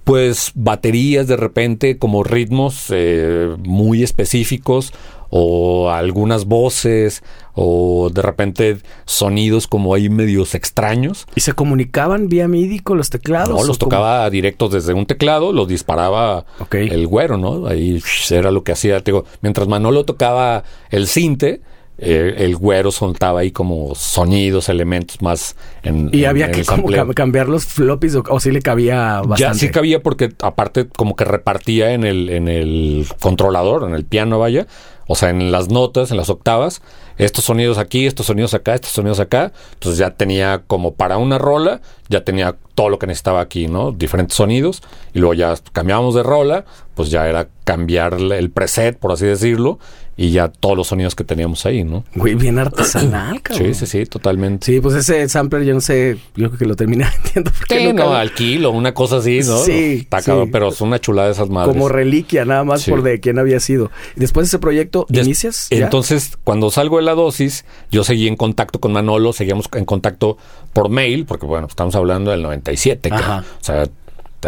Pues baterías de repente como ritmos eh, muy específicos o algunas voces o de repente sonidos como ahí medios extraños. ¿Y se comunicaban vía MIDI con los teclados? No, los tocaba directos desde un teclado, los disparaba okay. el güero, ¿no? Ahí era lo que hacía. Digo, mientras Manolo tocaba el cinte, eh, el güero soltaba ahí como sonidos, elementos más en Y en, había en que como cambiar los floppies o, o sí le cabía bastante. Ya sí cabía porque aparte como que repartía en el, en el controlador, en el piano, vaya. O sea, en las notas, en las octavas, estos sonidos aquí, estos sonidos acá, estos sonidos acá. Entonces ya tenía como para una rola, ya tenía todo lo que necesitaba aquí, ¿no? Diferentes sonidos. Y luego ya cambiábamos de rola, pues ya era cambiar el preset, por así decirlo, y ya todos los sonidos que teníamos ahí, ¿no? Güey, bien artesanal, cabrón. Sí, sí, sí, totalmente. Sí, pues ese sampler yo no sé, yo creo que lo terminé vendiendo Sí, no, lo- al kilo, una cosa así, ¿no? Sí, Está sí. cabrón, pero es una chulada de esas madres. como reliquia nada más Sí. por de quién había sido. Después de ese proyecto, Des- ¿inicias? ya? Entonces, cuando salgo de la dosis, yo seguí en contacto con Manolo, seguíamos en contacto por mail, porque bueno, estamos hablando del 97, Ajá. cabrón. o sea,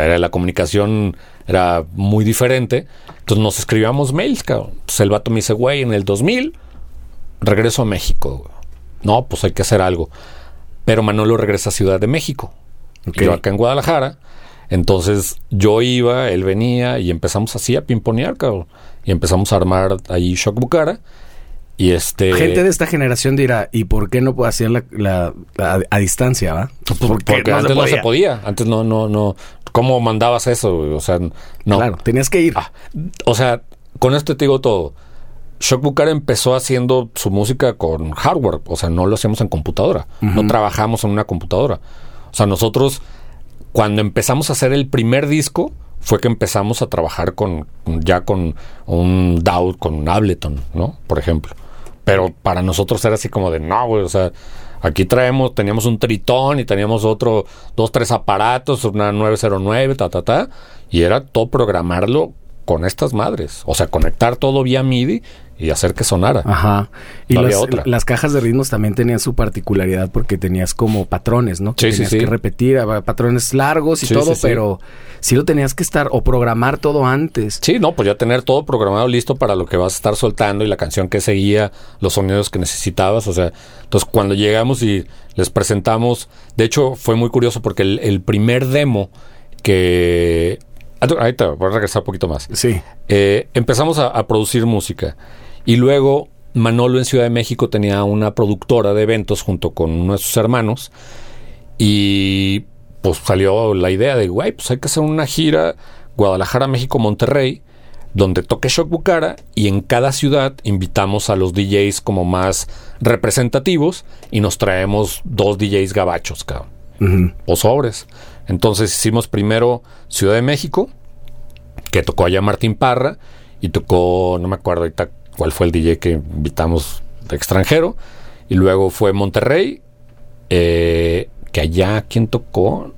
era la comunicación era muy diferente. Entonces nos escribíamos mails, cabrón. Entonces el vato me dice, güey, en el 2000 regreso a México. güey. No, pues hay que hacer algo. Pero Manolo regresa a Ciudad de México. Ok. Y Yo acá en Guadalajara. Entonces yo iba, él venía y empezamos así a pimponear, cabrón. Y empezamos a armar ahí Shock Bucara. Y este. Gente de esta generación dirá, ¿y por qué no hacían la, la- la- a distancia, va? Pues porque antes no se podía. Antes no, no, no. ¿Cómo mandabas eso? güey? O sea, no. Claro, tenías que ir. Ah, o sea, con esto te digo todo. Shock Bucara empezó haciendo su música con hardware, o sea, no lo hacíamos en computadora, no trabajamos en una computadora. O sea, nosotros cuando empezamos a hacer el primer disco fue que empezamos a trabajar con ya con un DAW, con un Ableton, ¿no? Por ejemplo. Pero para nosotros era así como de, no, güey, o sea, aquí traemos, teníamos un tritón y teníamos otro, dos, tres aparatos, una 909, ta, ta, ta, y era todo programarlo con estas madres. O sea, conectar todo vía MIDI y hacer que sonara. Ajá. Y No los- otra. las cajas de ritmos también tenían su particularidad porque tenías como patrones, ¿no? Que Sí, tenías sí. que repetir, patrones largos y todo, pero sí lo tenías que estar o programar todo antes. Sí, no, pues ya tener todo programado listo para lo que vas a estar soltando y la canción que seguía, los sonidos que necesitabas. O sea, entonces cuando llegamos y les presentamos, de hecho fue muy curioso porque el, el primer demo que... Ah, Ahorita voy a regresar un poquito más. Sí. Eh, empezamos a, a producir música y luego Manolo en Ciudad de México tenía una productora de eventos junto con uno de sus hermanos y pues salió la idea de, güey, pues hay que hacer una gira Guadalajara, México, Monterrey, donde toque Shock Bucara y en cada ciudad invitamos a los DJs como más representativos y nos traemos dos DJs gabachos, cabrón o sobres. Entonces hicimos primero Ciudad de México, que tocó allá Martín Parra, y tocó, no me acuerdo ahorita cuál fue el DJ que invitamos de extranjero, y luego fue Monterrey, eh, que allá, ¿quién tocó?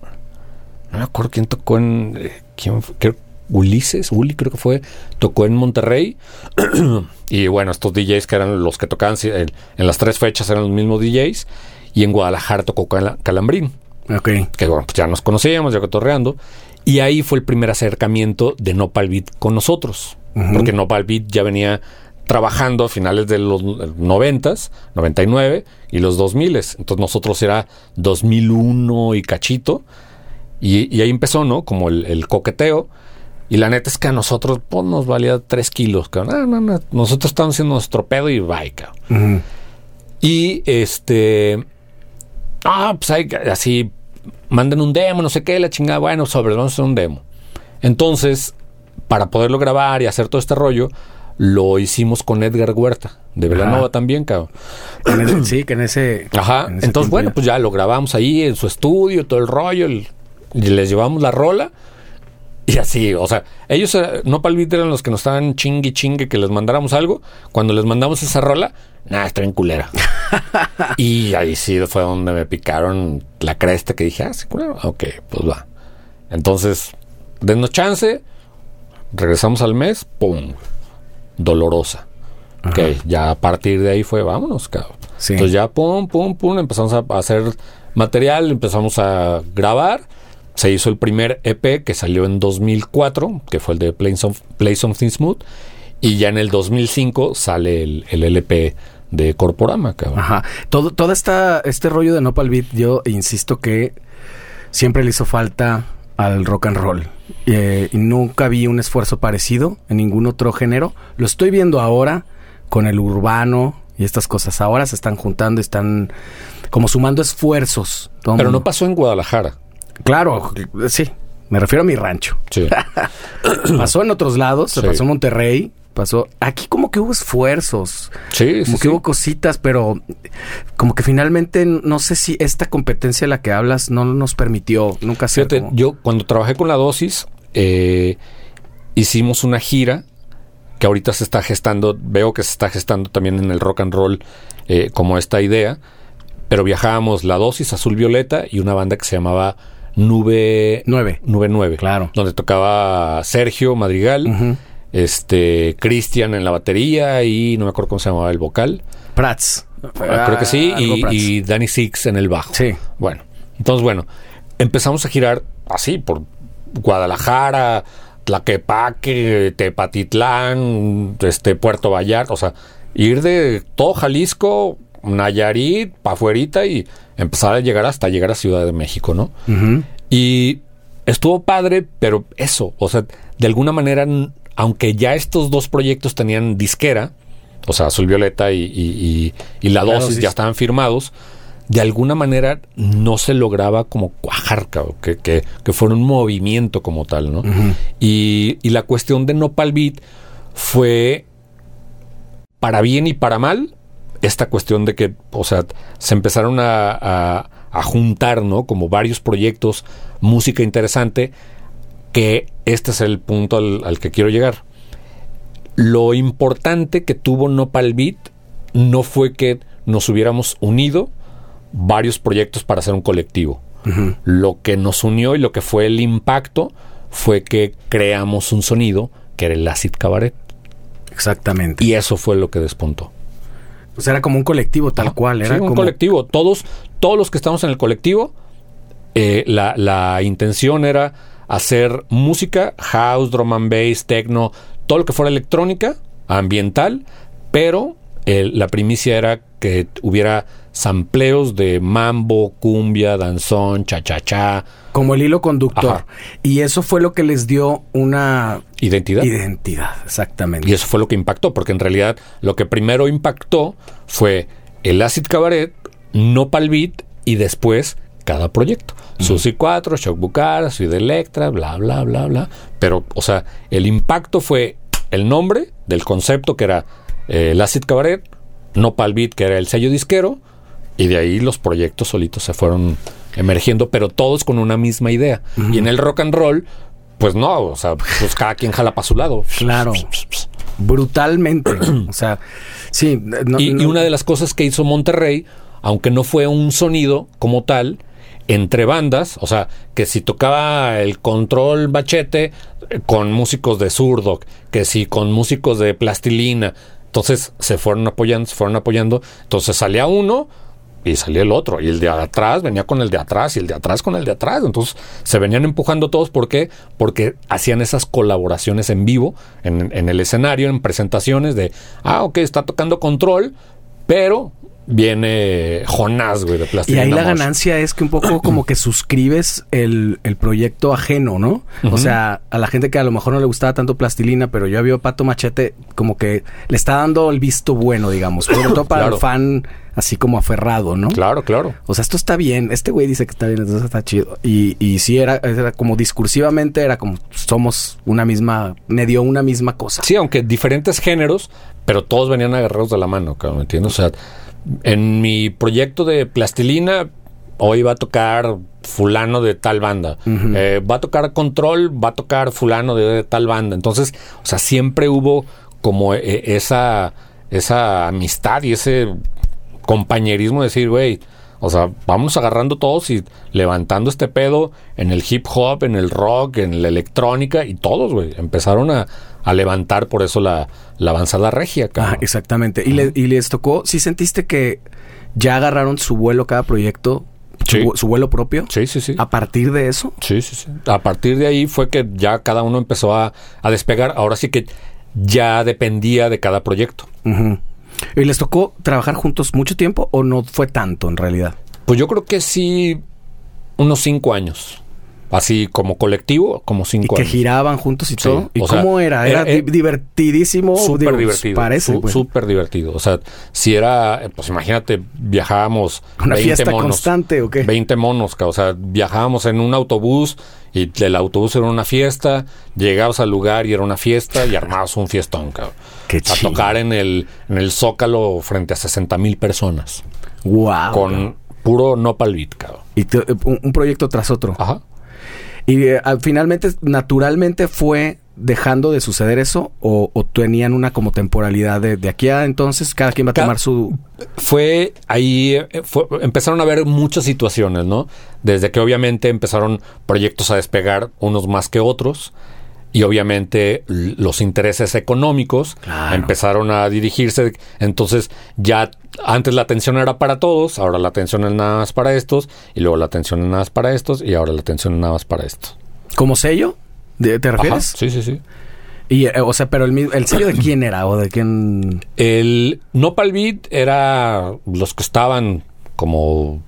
No me acuerdo quién tocó en... eh, ¿Quién fue? Creo- Ulises, Uli creo que fue, tocó en Monterrey. y bueno, estos DJs que eran los que tocaban en, en las tres fechas eran los mismos DJs. Y en Guadalajara tocó Cala- Calambrín Ok. que bueno, pues ya nos conocíamos, ya cotorreando. Y ahí fue el primer acercamiento de Nopal Beat con nosotros. Porque Nopal Beat ya venía trabajando a finales de los 90s, 99 y los 2000 Entonces nosotros era 2001 y cachito. Y, y ahí empezó, ¿no? Como el, el coqueteo. Y la neta es que a nosotros pues, nos valía 3 kilos. cabrón. Ah, no, no, Nosotros estábamos haciendo nuestro pedo y bye, cabrón. Y este. Ah, pues hay, así. Mandan un demo, no sé qué, la chingada. Bueno, sobre, vamos a hacer un demo. Entonces, para poderlo grabar y hacer todo este rollo, lo hicimos con Edgar Huerta, de Velanova Ajá. también, cabrón. Sí, que en ese. Ajá. en ese Entonces, bueno, ya. pues ya lo grabamos ahí en su estudio, todo el rollo, el- y les llevamos la rola. Y así, o sea, ellos, eh, no eran los que nos estaban chingue chingue que les mandáramos algo. Cuando les mandamos esa rola, nada, está bien culera. y ahí sí fue donde me picaron la cresta que dije, ah, sí, culero. Ok, pues va. Entonces, denos chance, regresamos al mes, pum, dolorosa. Ok, ya a partir de ahí fue, vámonos, cabrón. Entonces ya, pum, pum, pum, empezamos a hacer material, empezamos a grabar. Se hizo el primer EP que salió en 2004, que fue el de Play, Something Smooth. Y ya en el 2005 sale el, el LP de Corporama, cabrón. Ajá. Todo, todo esta, este rollo de Nopal Beat, yo insisto que siempre le hizo falta al rock and roll. Eh, y nunca vi un esfuerzo parecido en ningún otro género. Lo estoy viendo ahora con el urbano y estas cosas. Ahora se están juntando, están como sumando esfuerzos. Pero no pasó en Guadalajara. Claro, sí. Me refiero a mi rancho. Sí. pasó en otros lados, se pasó en Monterrey, pasó. Aquí como que hubo esfuerzos. Sí, Como que hubo cositas, pero como que finalmente no sé si esta competencia de la que hablas no nos permitió nunca hacer. Fíjate, yo cuando trabajé con la dosis, eh, hicimos una gira que ahorita se está gestando, veo que se está gestando también en el rock and roll eh, como esta idea, pero viajábamos la dosis azul violeta y una banda que se llamaba Nube 9. Nube 9. Claro. Donde tocaba Sergio Madrigal, este Cristian en la batería y no me acuerdo cómo se llamaba el vocal. Prats. Ah, creo que sí, y, y, Danny Six en el bajo. Sí. Bueno, entonces bueno, empezamos a girar así por Guadalajara, Tlaquepaque, Tepatitlán, este Puerto Vallarta, o sea, ir de todo Jalisco, Nayarit, pa' afuerita y empezar a llegar hasta llegar a Ciudad de México, ¿no? Y estuvo padre, pero eso, o sea, de alguna manera, aunque ya estos dos proyectos tenían disquera, o sea, Azul Violeta y, la dosis ya estaban firmados, de alguna manera no se lograba como cuajar, que, que, que fuera un movimiento como tal, ¿no? y, y, la cuestión de Nopal Beat fue para bien y para mal esta cuestión de que, o sea, se empezaron a, a, juntar, ¿no? Como varios proyectos, música interesante, que este es el punto al, al que quiero llegar. Lo importante que tuvo Nopal Beat no fue que nos hubiéramos unido varios proyectos para hacer un colectivo. Lo que nos unió y lo que fue el impacto fue que creamos un sonido que era el acid cabaret. Exactamente. Y eso fue lo que despuntó. Pues era como un colectivo tal cual. Era un colectivo. Todos, todos los que estamos en el colectivo, eh, la, la, intención era hacer música, house, drum and bass, techno, todo lo que fuera electrónica, ambiental, pero la primicia era que hubiera sampleos de mambo, cumbia, danzón, cha-cha-cha. Como el hilo conductor. Y eso fue lo que les dio una... Identidad. Identidad, exactamente. Y eso fue lo que impactó, porque en realidad lo que primero impactó fue el Acid Cabaret, no Beat y después cada proyecto. Susi 4, Shock Bucara, Ciudad Electra, bla, bla, bla, bla. Pero, o sea, el impacto fue el nombre del concepto que era eh, el Acid Cabaret, no Beat, que era el sello disquero, y de ahí los proyectos solitos se fueron emergiendo, pero todos con una misma idea. Y en el rock and roll, pues no, o sea, pues cada quien jala para su lado. Claro. Brutalmente. o sea, sí. y, una de las cosas que hizo Monterrey, aunque no fue un sonido como tal, entre bandas, o sea, que si tocaba el control bachete eh, con músicos de zurdo, que si con músicos de plastilina, entonces se fueron apoyando, se fueron apoyando, entonces salía uno, y salía el otro. Y el de atrás venía con el de atrás y el de atrás con el de atrás. Entonces se venían empujando todos. ¿Por qué? Porque hacían esas colaboraciones en vivo, en, en el escenario, en presentaciones de, ah, ok, está tocando control, pero viene Jonás, güey, de plástico. Y ahí la ganancia es que un poco como que suscribes el, el proyecto ajeno, ¿no? O sea, a la gente que a lo mejor no le gustaba tanto plastilina, pero yo había Pato Machete como que le está dando el visto bueno, digamos. Sobre todo para el fan así como aferrado, ¿no? Claro, claro. O sea, esto está bien. Este güey dice que está bien, entonces está chido. Y, y sí, era, era como discursivamente, era como somos una misma, me dio una misma cosa. Sí, aunque diferentes géneros, pero todos venían agarrados de la mano, ¿me entiendes? O sea, en mi proyecto de plastilina hoy va a tocar fulano de tal banda. Eh, va a tocar control, va a tocar fulano de, tal banda. Entonces, o sea, siempre hubo como eh, esa, esa amistad y ese compañerismo de decir, güey, o sea, vamos agarrando todos y levantando este pedo en el hip hop, en el rock, en la electrónica y todos, güey, empezaron a, levantar por eso la, avanzada regia. Ah, exactamente. ¿Y, y les tocó, si sentiste que ya agarraron su vuelo cada proyecto su, vuelo propio. Sí, sí, sí. A partir de eso. Sí, sí, sí. A partir de ahí fue que ya cada uno empezó a, despegar. Ahora sí que ya dependía de cada proyecto. ¿Y les tocó trabajar juntos mucho tiempo o no fue tanto en realidad? Pues yo creo que sí, unos cinco años. Así como colectivo, como cinco y que giraban juntos y todo. ¿Y cómo era? ¿Era, divertidísimo? Súper divertido. Parece. Pues. Súper divertido. O sea, si era, pues imagínate, viajábamos. ¿Una fiesta constante o qué? 20 monos, o sea, viajábamos en un autobús y el autobús era una fiesta, llegabas al lugar y era una fiesta y armabas un fiestón, cabrón. Qué A tocar en el, en el Zócalo frente a 60 mil personas. Wow. Con puro Nopal Beat, cabrón. Y un proyecto tras otro. Ajá. Y eh, finalmente, naturalmente fue dejando de suceder eso o, tenían una como temporalidad de, aquí a entonces cada quien va a tomar su fue ahí eh, empezaron a haber muchas situaciones no desde que obviamente empezaron proyectos a despegar unos más que otros y obviamente los intereses económicos empezaron a dirigirse entonces ya antes la atención era para todos, ahora la atención es nada más para estos, y luego la atención es nada más para estos, y ahora la atención es nada más para estos. ¿Como sello? ¿Te refieres? sí, sí, sí. Y, eh, o sea, pero el, el sello de quién era o de quién... El Nopal Beat era los que estaban como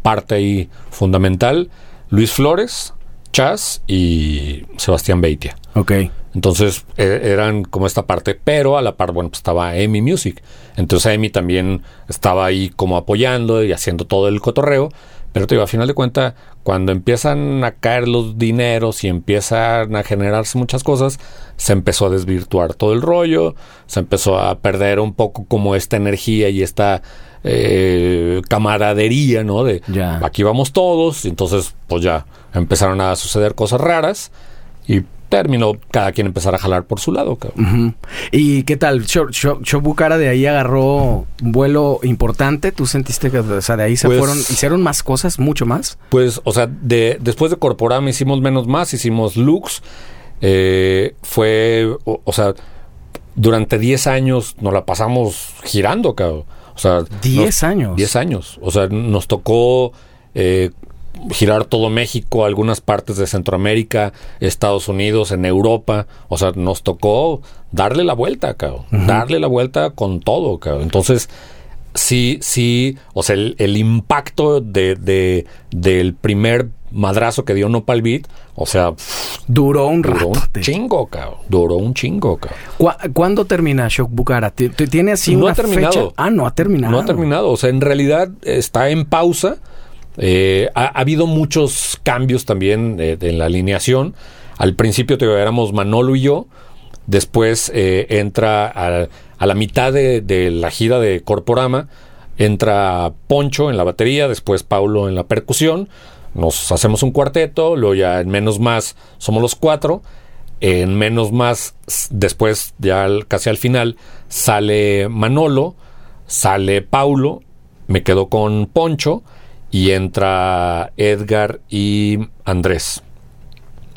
parte ahí fundamental. Luis Flores, Chas y Sebastián Beitia. Ok. Entonces e, eran como esta parte, pero a la par, bueno, pues estaba Emi Music. Entonces Emi también estaba ahí como apoyando y haciendo todo el cotorreo. Pero te digo, a final de cuentas, cuando empiezan a caer los dineros y empiezan a generarse muchas cosas, se empezó a desvirtuar todo el rollo, se empezó a perder un poco como esta energía y esta eh, camaradería, ¿no? De aquí vamos todos, y entonces pues ya empezaron a suceder cosas raras y terminó cada quien empezar a jalar por su lado. ¿Y qué tal? Shobucara de ahí agarró un vuelo importante. ¿Tú sentiste que o sea, de ahí se pues fueron, hicieron más cosas, mucho más? Pues, o sea, de, después de Corporama hicimos menos más, hicimos Lux. Eh, fue, o, sea, durante 10 años nos la pasamos girando, cabrón. O sea, 10 años. 10 años. O sea, nos tocó eh, girar todo México, algunas partes de Centroamérica, Estados Unidos, en Europa. O sea, nos tocó darle la vuelta, cabrón. Darle la vuelta con todo, cabrón. Entonces, sí, sí, o sea, el, impacto de, del primer madrazo que dio Nopal Beat, o sea, duró un rato. chingo, cabrón. Duró un chingo, cabrón. ¿Cuándo termina Shock Bukara? ¿Tiene así no una ha terminado. Fecha? Ah, no ha terminado. No ha terminado. O sea, en realidad está en pausa. Eh, ha, habido muchos cambios también eh, en la alineación. Al principio te éramos Manolo y yo. Después eh, entra a, la mitad de, la gira de Corporama. Entra Poncho en la batería, después Paulo en la percusión. Nos hacemos un cuarteto, luego ya en menos más somos los cuatro. En menos más, después, ya casi al final, sale Manolo, sale Paulo, me quedo con Poncho y entra Edgar y Andrés.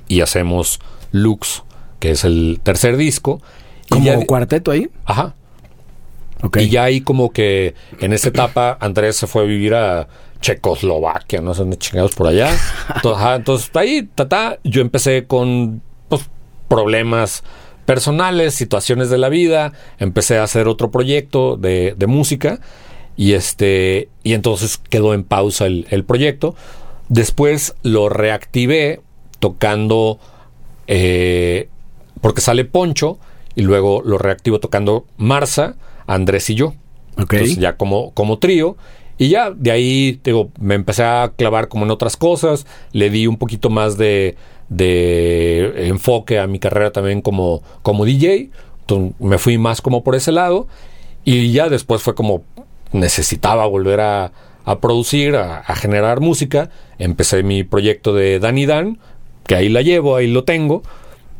Y hacemos Lux, que es el tercer disco. ¿Como cuarteto ahí? Ajá. Okay. Y ya ahí como que en esa etapa Andrés se fue a vivir a Checoslovaquia, no sé dónde chingados por allá. Entonces, entonces ahí, tata, yo empecé con pues, problemas personales, situaciones de la vida, empecé a hacer otro proyecto de, de música y este, y entonces quedó en pausa el, proyecto. Después lo reactivé tocando, eh, porque sale Poncho, y luego lo reactivo tocando Marza, Andrés y yo. Entonces ya como, como trío. Y ya de ahí, digo, me empecé a clavar como en otras cosas, le di un poquito más de, de enfoque a mi carrera también como, como DJ. Entonces me fui más como por ese lado. Y ya después fue como necesitaba volver a, a producir, a, a generar música. Empecé mi proyecto de Dan y Dan, que ahí la llevo, ahí lo tengo,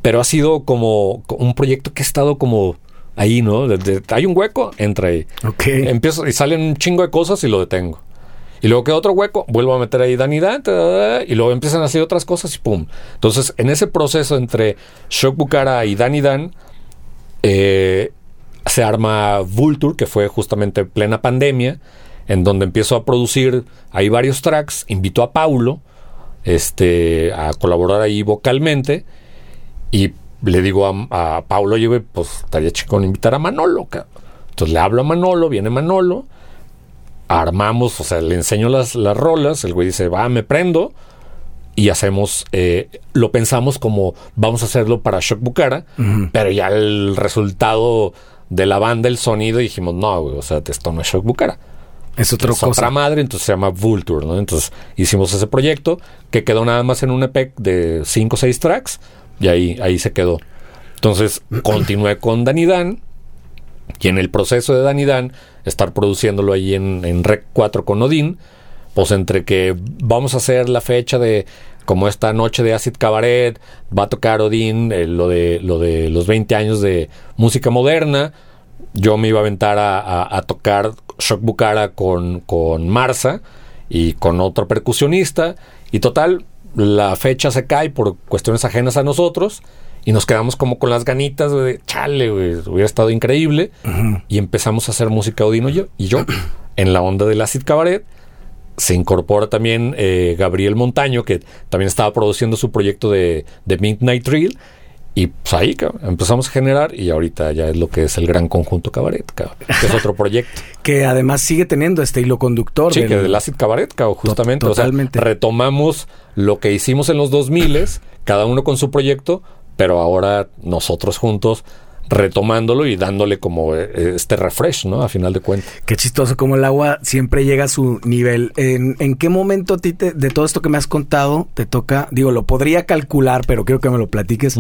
pero ha sido como un proyecto que ha estado como ahí, ¿no? Hay un hueco, entra ahí. Ok. Empiezo y salen un chingo de cosas y lo detengo. Y luego queda otro hueco, vuelvo a meter ahí Dan y Dan, ta, ta, ta, y luego empiezan a hacer otras cosas y pum. Entonces, en ese proceso entre Shock Bucara y Dan y Dan, eh, se arma Vulture, que fue justamente plena pandemia, en donde empiezo a producir ahí varios tracks, invito a Paulo este, a colaborar ahí vocalmente y le digo a, a Paulo, oye, güey, pues estaría chingón invitar a Manolo. cabrón". Entonces le hablo a Manolo, viene Manolo, armamos, o sea, le enseño las, las rolas, el güey dice, va, me prendo y hacemos, eh, lo pensamos como vamos a hacerlo para Shock Bucara, pero ya el resultado de la banda, el sonido, dijimos, no, güey, o sea, esto no es Shock Bucara. Es otra cosa. otra madre, entonces se llama Vulture, ¿no? Entonces hicimos ese proyecto que quedó nada más en un EP de 5 o 6 tracks y ahí, ahí se quedó. Entonces continué con Dan y Dan y en el proceso de Dan y Dan, estar produciéndolo ahí en, en Rec 4 con Odín, pues entre que vamos a hacer la fecha de como esta noche de Acid Cabaret, va a tocar Odín eh, lo, de, lo de los 20 años de música moderna, yo me iba a aventar a, a- a tocar Shock Bucara con, con Marza y con otro percusionista. Y total, la fecha se cae por cuestiones ajenas a nosotros. Y nos quedamos como con las ganitas de chale, güey, hubiera estado increíble. Y empezamos a hacer música Odino y yo, y yo en la onda del Acid Cabaret. Se incorpora también eh, Gabriel Montaño, que también estaba produciendo su proyecto de, de Midnight Reel. Y pues ahí cabrón, empezamos a generar y ahorita ya es lo que es el gran conjunto cabaret, cabrón, que es otro proyecto. Que además sigue teniendo este hilo conductor. sí, del- que del Acid Cabaret, cabrón, justamente. O sea, retomamos lo que hicimos en los 2000 cada uno con su proyecto, pero ahora nosotros juntos retomándolo y dándole como eh, este refresh, ¿no? A final de cuentas. Qué chistoso como el agua siempre llega a su nivel. ¿En, en qué momento a ti te- de todo esto que me has contado te toca, digo, lo podría calcular, pero quiero que me lo platiques,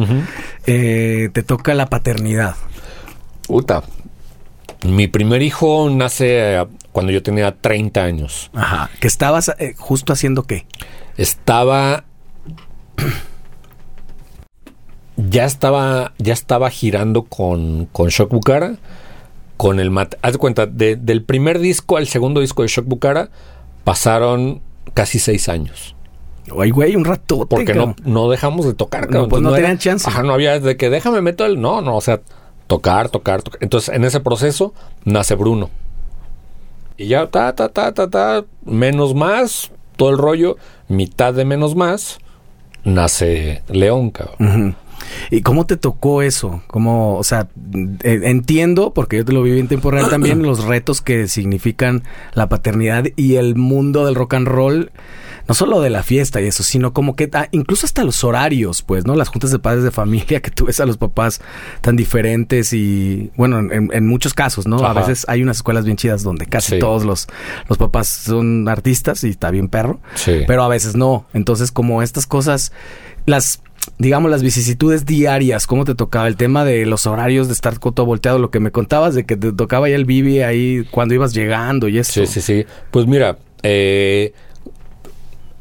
eh, te toca la paternidad? Puta. Mi primer hijo nace eh, cuando yo tenía 30 años. Ajá. Que estabas eh, justo haciendo qué? estaba ya estaba ya estaba girando con con Shock Bucara con el mat haz de cuenta de- del primer disco al segundo disco de Shock Bucara pasaron casi seis años Ay, güey, un ratote. porque no, no dejamos de tocar No, pues no tenían chance. ajá no había de que déjame meto el no no o sea tocar tocar tocar entonces en ese proceso nace Bruno y ya ta ta ta ta ta menos más todo el rollo mitad de menos más nace León cabrón. Ujú. ¿Y cómo te tocó eso? ¿Cómo, o sea, eh, entiendo, porque yo te lo viví en tiempo real también, los retos que significan la paternidad y el mundo del rock and roll, no solo de la fiesta y eso, sino como que ah, incluso hasta los horarios, pues, ¿no? Las juntas de padres de familia, que tú ves a los papás tan diferentes y, bueno, en, en muchos casos, ¿no? A veces hay unas escuelas bien chidas donde casi Sí. todos los, los papás son artistas y está bien perro Sí. pero a veces no. Entonces, como estas cosas, las, digamos, las vicisitudes diarias, ¿cómo te tocaba? El tema de los horarios, de estar todo volteado, lo que me contabas, de que te tocaba ya el Bibi ahí cuando ibas llegando y eso. Sí, sí, sí. Pues mira, eh,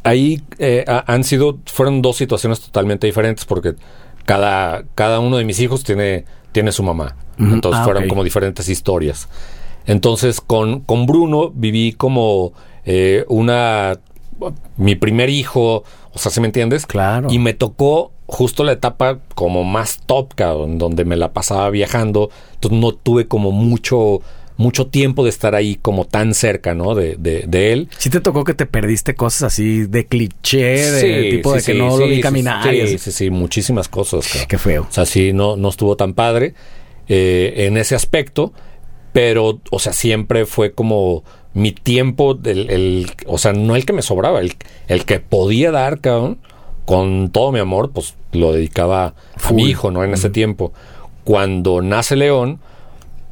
ahí eh, ha- han sido, fueron dos situaciones totalmente diferentes porque cada, cada uno de mis hijos tiene, tiene su mamá. Entonces Ah, fueron como diferentes historias. Entonces con, con Bruno viví como eh, una, mi primer hijo, o sea, ¿sí me entiendes? Claro. Y me tocó justo la etapa como más top, cabrón, donde me la pasaba viajando. Entonces no tuve como mucho, mucho tiempo de estar ahí como tan cerca, ¿no? De, de, de él. Sí te tocó que te perdiste cosas así de cliché, de Sí, tipo de que sí, no lo vi sí, caminar. Sí, sí, sí, muchísimas cosas, cabrón. Qué feo. O sea, sí, no, no estuvo tan padre eh, en ese aspecto, pero, o sea, siempre fue como mi tiempo, el, el- o sea, no el que me sobraba, el, el que podía dar, cabrón, con todo mi amor, pues lo dedicaba a mi hijo, ¿no? En ese tiempo. Cuando nace León,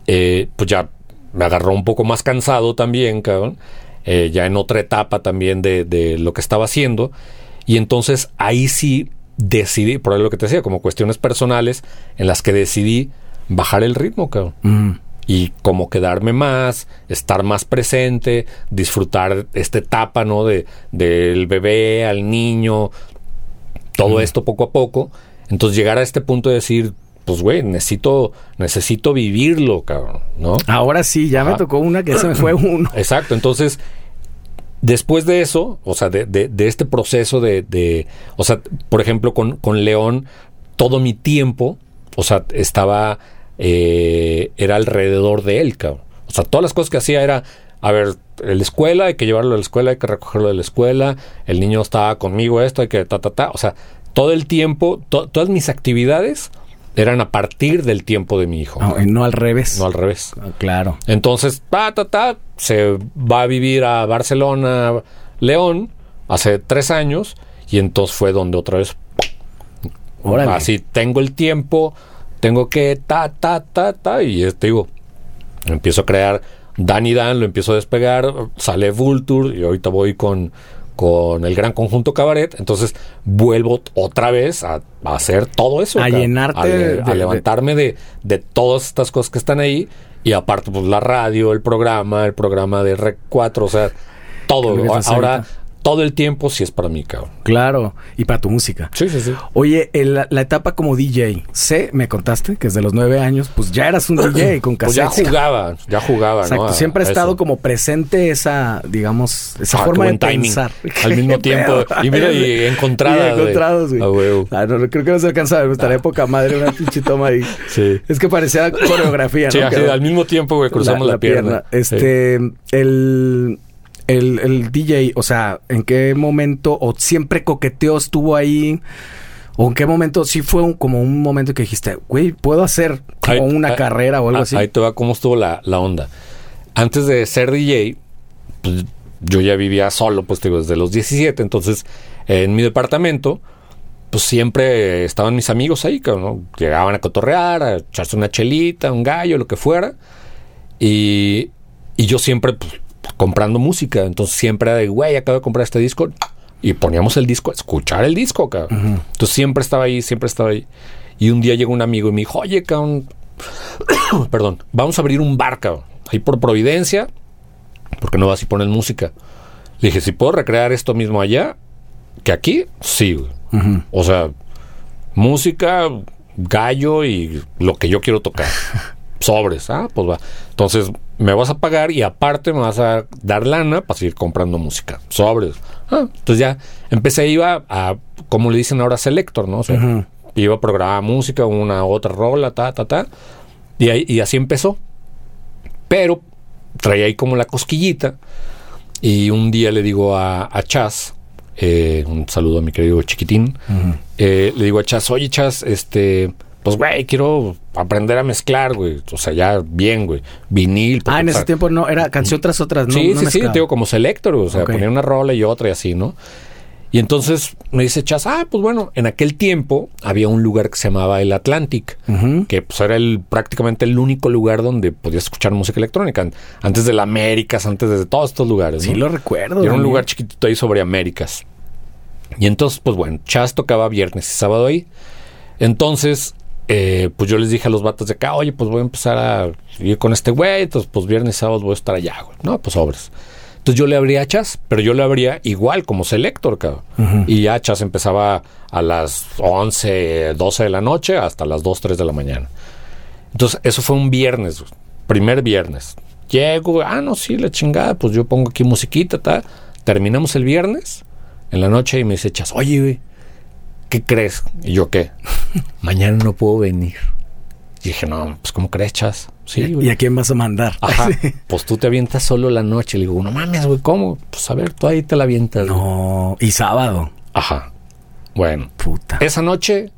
eh, pues ya me agarró un poco más cansado también, cabrón. eh, ya en otra etapa también de, de lo que estaba haciendo. Y entonces ahí sí decidí, por lo que te decía, como cuestiones personales en las que decidí bajar el ritmo, cabrón. Mm. y cómo quedarme más, estar más presente, disfrutar esta etapa, ¿no? De, del bebé al niño, todo esto poco a poco. Entonces llegar a este punto de decir, pues güey, necesito, necesito vivirlo, cabrón, ¿no? Ahora sí, ya me tocó una que se me fue uno. Exacto, entonces, después de eso, o sea, de, de, de este proceso de, de, o sea, por ejemplo, con, con León, todo mi tiempo, o sea, estaba, eh, era alrededor de él, cabrón. O sea, todas las cosas que hacía era, a ver, la escuela, hay que llevarlo a la escuela, hay que recogerlo de la escuela, el niño estaba conmigo, esto, hay que ta, ta, ta. O sea, todo el tiempo, to- todas mis actividades eran a partir del tiempo de mi hijo. No, no al revés. No al revés. Ah, Claro. Entonces, ta, ta, ta, se va a vivir a Barcelona, León, hace tres años, y entonces fue donde otra vez, Órale. así, tengo el tiempo, tengo que, ta, ta, ta, ta, y te digo, empiezo a crear Dan y Dan, lo empiezo a despegar, sale Vulture, y ahorita voy con, con el gran conjunto Cabaret, entonces vuelvo otra vez a, a hacer todo eso. A llenarte a, le- de- a levantarme de, de todas estas cosas que están ahí, y aparte, pues la radio, el programa, el programa de Rec 4, o sea, todo. Ahora, ahorita. Todo el tiempo sí es para mí, cabrón. Claro. Y para tu música. Sí, sí, sí. Oye, el- la, etapa como DJ, sé, me contaste que desde los nueve años, pues ya eras un DJ con Pues ya jugaba, ya jugaba, Exacto, ¿no? A- siempre ha estado como presente esa, digamos, esa Ah, forma de timing. pensar. Al mismo tiempo. Y mira, y encontrada, Y güey. encontrados, güey. Ah. Ah, no, creo que no se alcanza a ver. Estaría poca madre una pinche toma ahí. Sí. Es que parecía coreografía, Sí, ¿no? así, Quedó- al mismo tiempo, güey, cruzamos la, pierna. Este, el, el, el DJ, o sea, ¿en qué momento o siempre coqueteó, estuvo ahí? ¿O en qué momento sí fue un- como un momento que dijiste, güey, puedo hacer como Ahí- una ahí- carrera o algo ah, así? Ahí te va cómo estuvo la, la onda. Antes de ser DJ, pues, yo ya vivía solo, pues digo, desde los 17. Entonces, en mi departamento, pues siempre estaban mis amigos ahí, ¿no? Llegaban a cotorrear, a echarse una chelita, un gallo, lo que fuera. Y, y yo siempre, pues, comprando música. Entonces, siempre era de, güey, acabo de comprar este disco. Y poníamos el disco, a escuchar el disco, cabrón. Entonces, siempre estaba ahí, siempre estaba ahí. Y un día llegó un amigo y me dijo, oye, cabrón, perdón, vamos a abrir un bar, cabrón. Ahí por Providencia, porque no vas y pones música. Le dije, si puedo recrear esto mismo allá, que aquí, sí. O sea, música, gallo y lo que yo quiero tocar. Sobres, ah, pues va. Entonces, me vas a pagar y aparte me vas a dar lana para seguir comprando música. Sobres. Ah, entonces ya empecé, iba a, como le dicen ahora, selector, ¿no? O sea, iba a programar música, una otra rola, ta, ta, ta. Y, ahí, y así empezó. Pero traía ahí como la cosquillita. Y un día le digo a, a Chas, eh, un saludo a mi querido chiquitín, eh, le digo a Chas, oye Chas, este, pues güey, quiero aprender a mezclar, güey. O sea, ya bien, güey. Vinil. Ah, en ese tiempo no, era canción tras otra, no, sí, no sí, sí, mezclaba. digo, como selector, o sea, ponía una rola y otra y así, ¿no? Y entonces me dice Chas, ah, pues bueno, en aquel tiempo había un lugar que se llamaba el Atlantic, que pues era el prácticamente el único lugar donde podías escuchar música electrónica, an- antes de la Américas, antes de todos estos lugares, Sí ¿no? lo recuerdo. Y era un lugar chiquitito ahí sobre Américas. Y entonces, pues bueno, Chas tocaba viernes y sábado ahí. Entonces, eh, pues yo les dije a los vatos de acá, oye, pues voy a empezar a ir con este güey, entonces pues viernes y sábado voy a estar allá, güey. No, pues sobres. Entonces yo le abría a Chas, pero yo le abría igual como selector, cabrón. Y ya Chas empezaba a las 11, 12 de la noche hasta las 2, 3 de la mañana. Entonces, eso fue un viernes, güey. primer viernes. Llego, ah, no, sí, la chingada, pues yo pongo aquí musiquita, tal. Terminamos el viernes en la noche y me dice Chas, oye, güey, ¿qué crees? Y yo, ¿qué? Mañana no puedo venir. Y dije, no, pues, ¿cómo crees, Chas? Sí, güey. ¿Y a quién vas a mandar? Ajá, pues tú te avientas solo la noche. Le digo, no mames, güey, ¿cómo? Pues a ver, tú ahí te la avientas. güey. No, y sábado. Ajá. Bueno, Puta. esa noche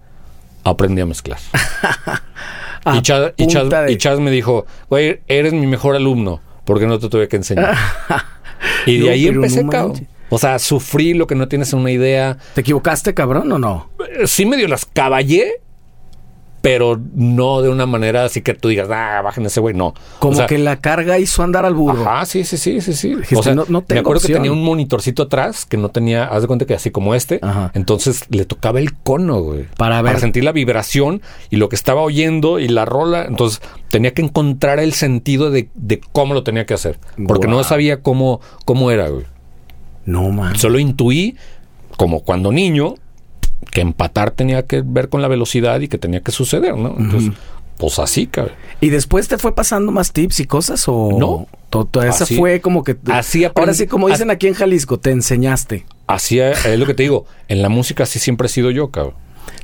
aprendí a mezclar. A y, Chas, y, Chas- punta de- y Chas me dijo, güey, eres mi mejor alumno, porque no te tuve que enseñar. y de No, ahí empecé, no cabrón. O sea, sufrí lo que no tienes una idea. ¿Te equivocaste, cabrón, o no? Eh, Sí medio las caballé, pero no de una manera así que tú digas, ah, bajen ese güey, no. Como O sea, que la carga hizo andar al burro. Ajá, sí, sí, sí, sí, sí. O sea, no- no me tengo acuerdo que opción. tenía un monitorcito atrás que no tenía, haz de cuenta que así como este. Ajá. Entonces le tocaba el cono, güey. Para ver. sentir la vibración y lo que estaba oyendo y la rola. Entonces tenía que encontrar el sentido de, de cómo lo tenía que hacer. Porque no sabía cómo, cómo era, güey. No, man. Solo intuí, como cuando niño, que empatar tenía que ver con la velocidad y que tenía que suceder, ¿no? Entonces, pues así, cabrón. ¿Y después te fue pasando más tips y cosas o No. To- to- esa Así- fue como que así Ahora sí como dicen aquí en Jalisco, te enseñaste. Así es, es lo que te digo. En la música así siempre he sido yo, cabrón.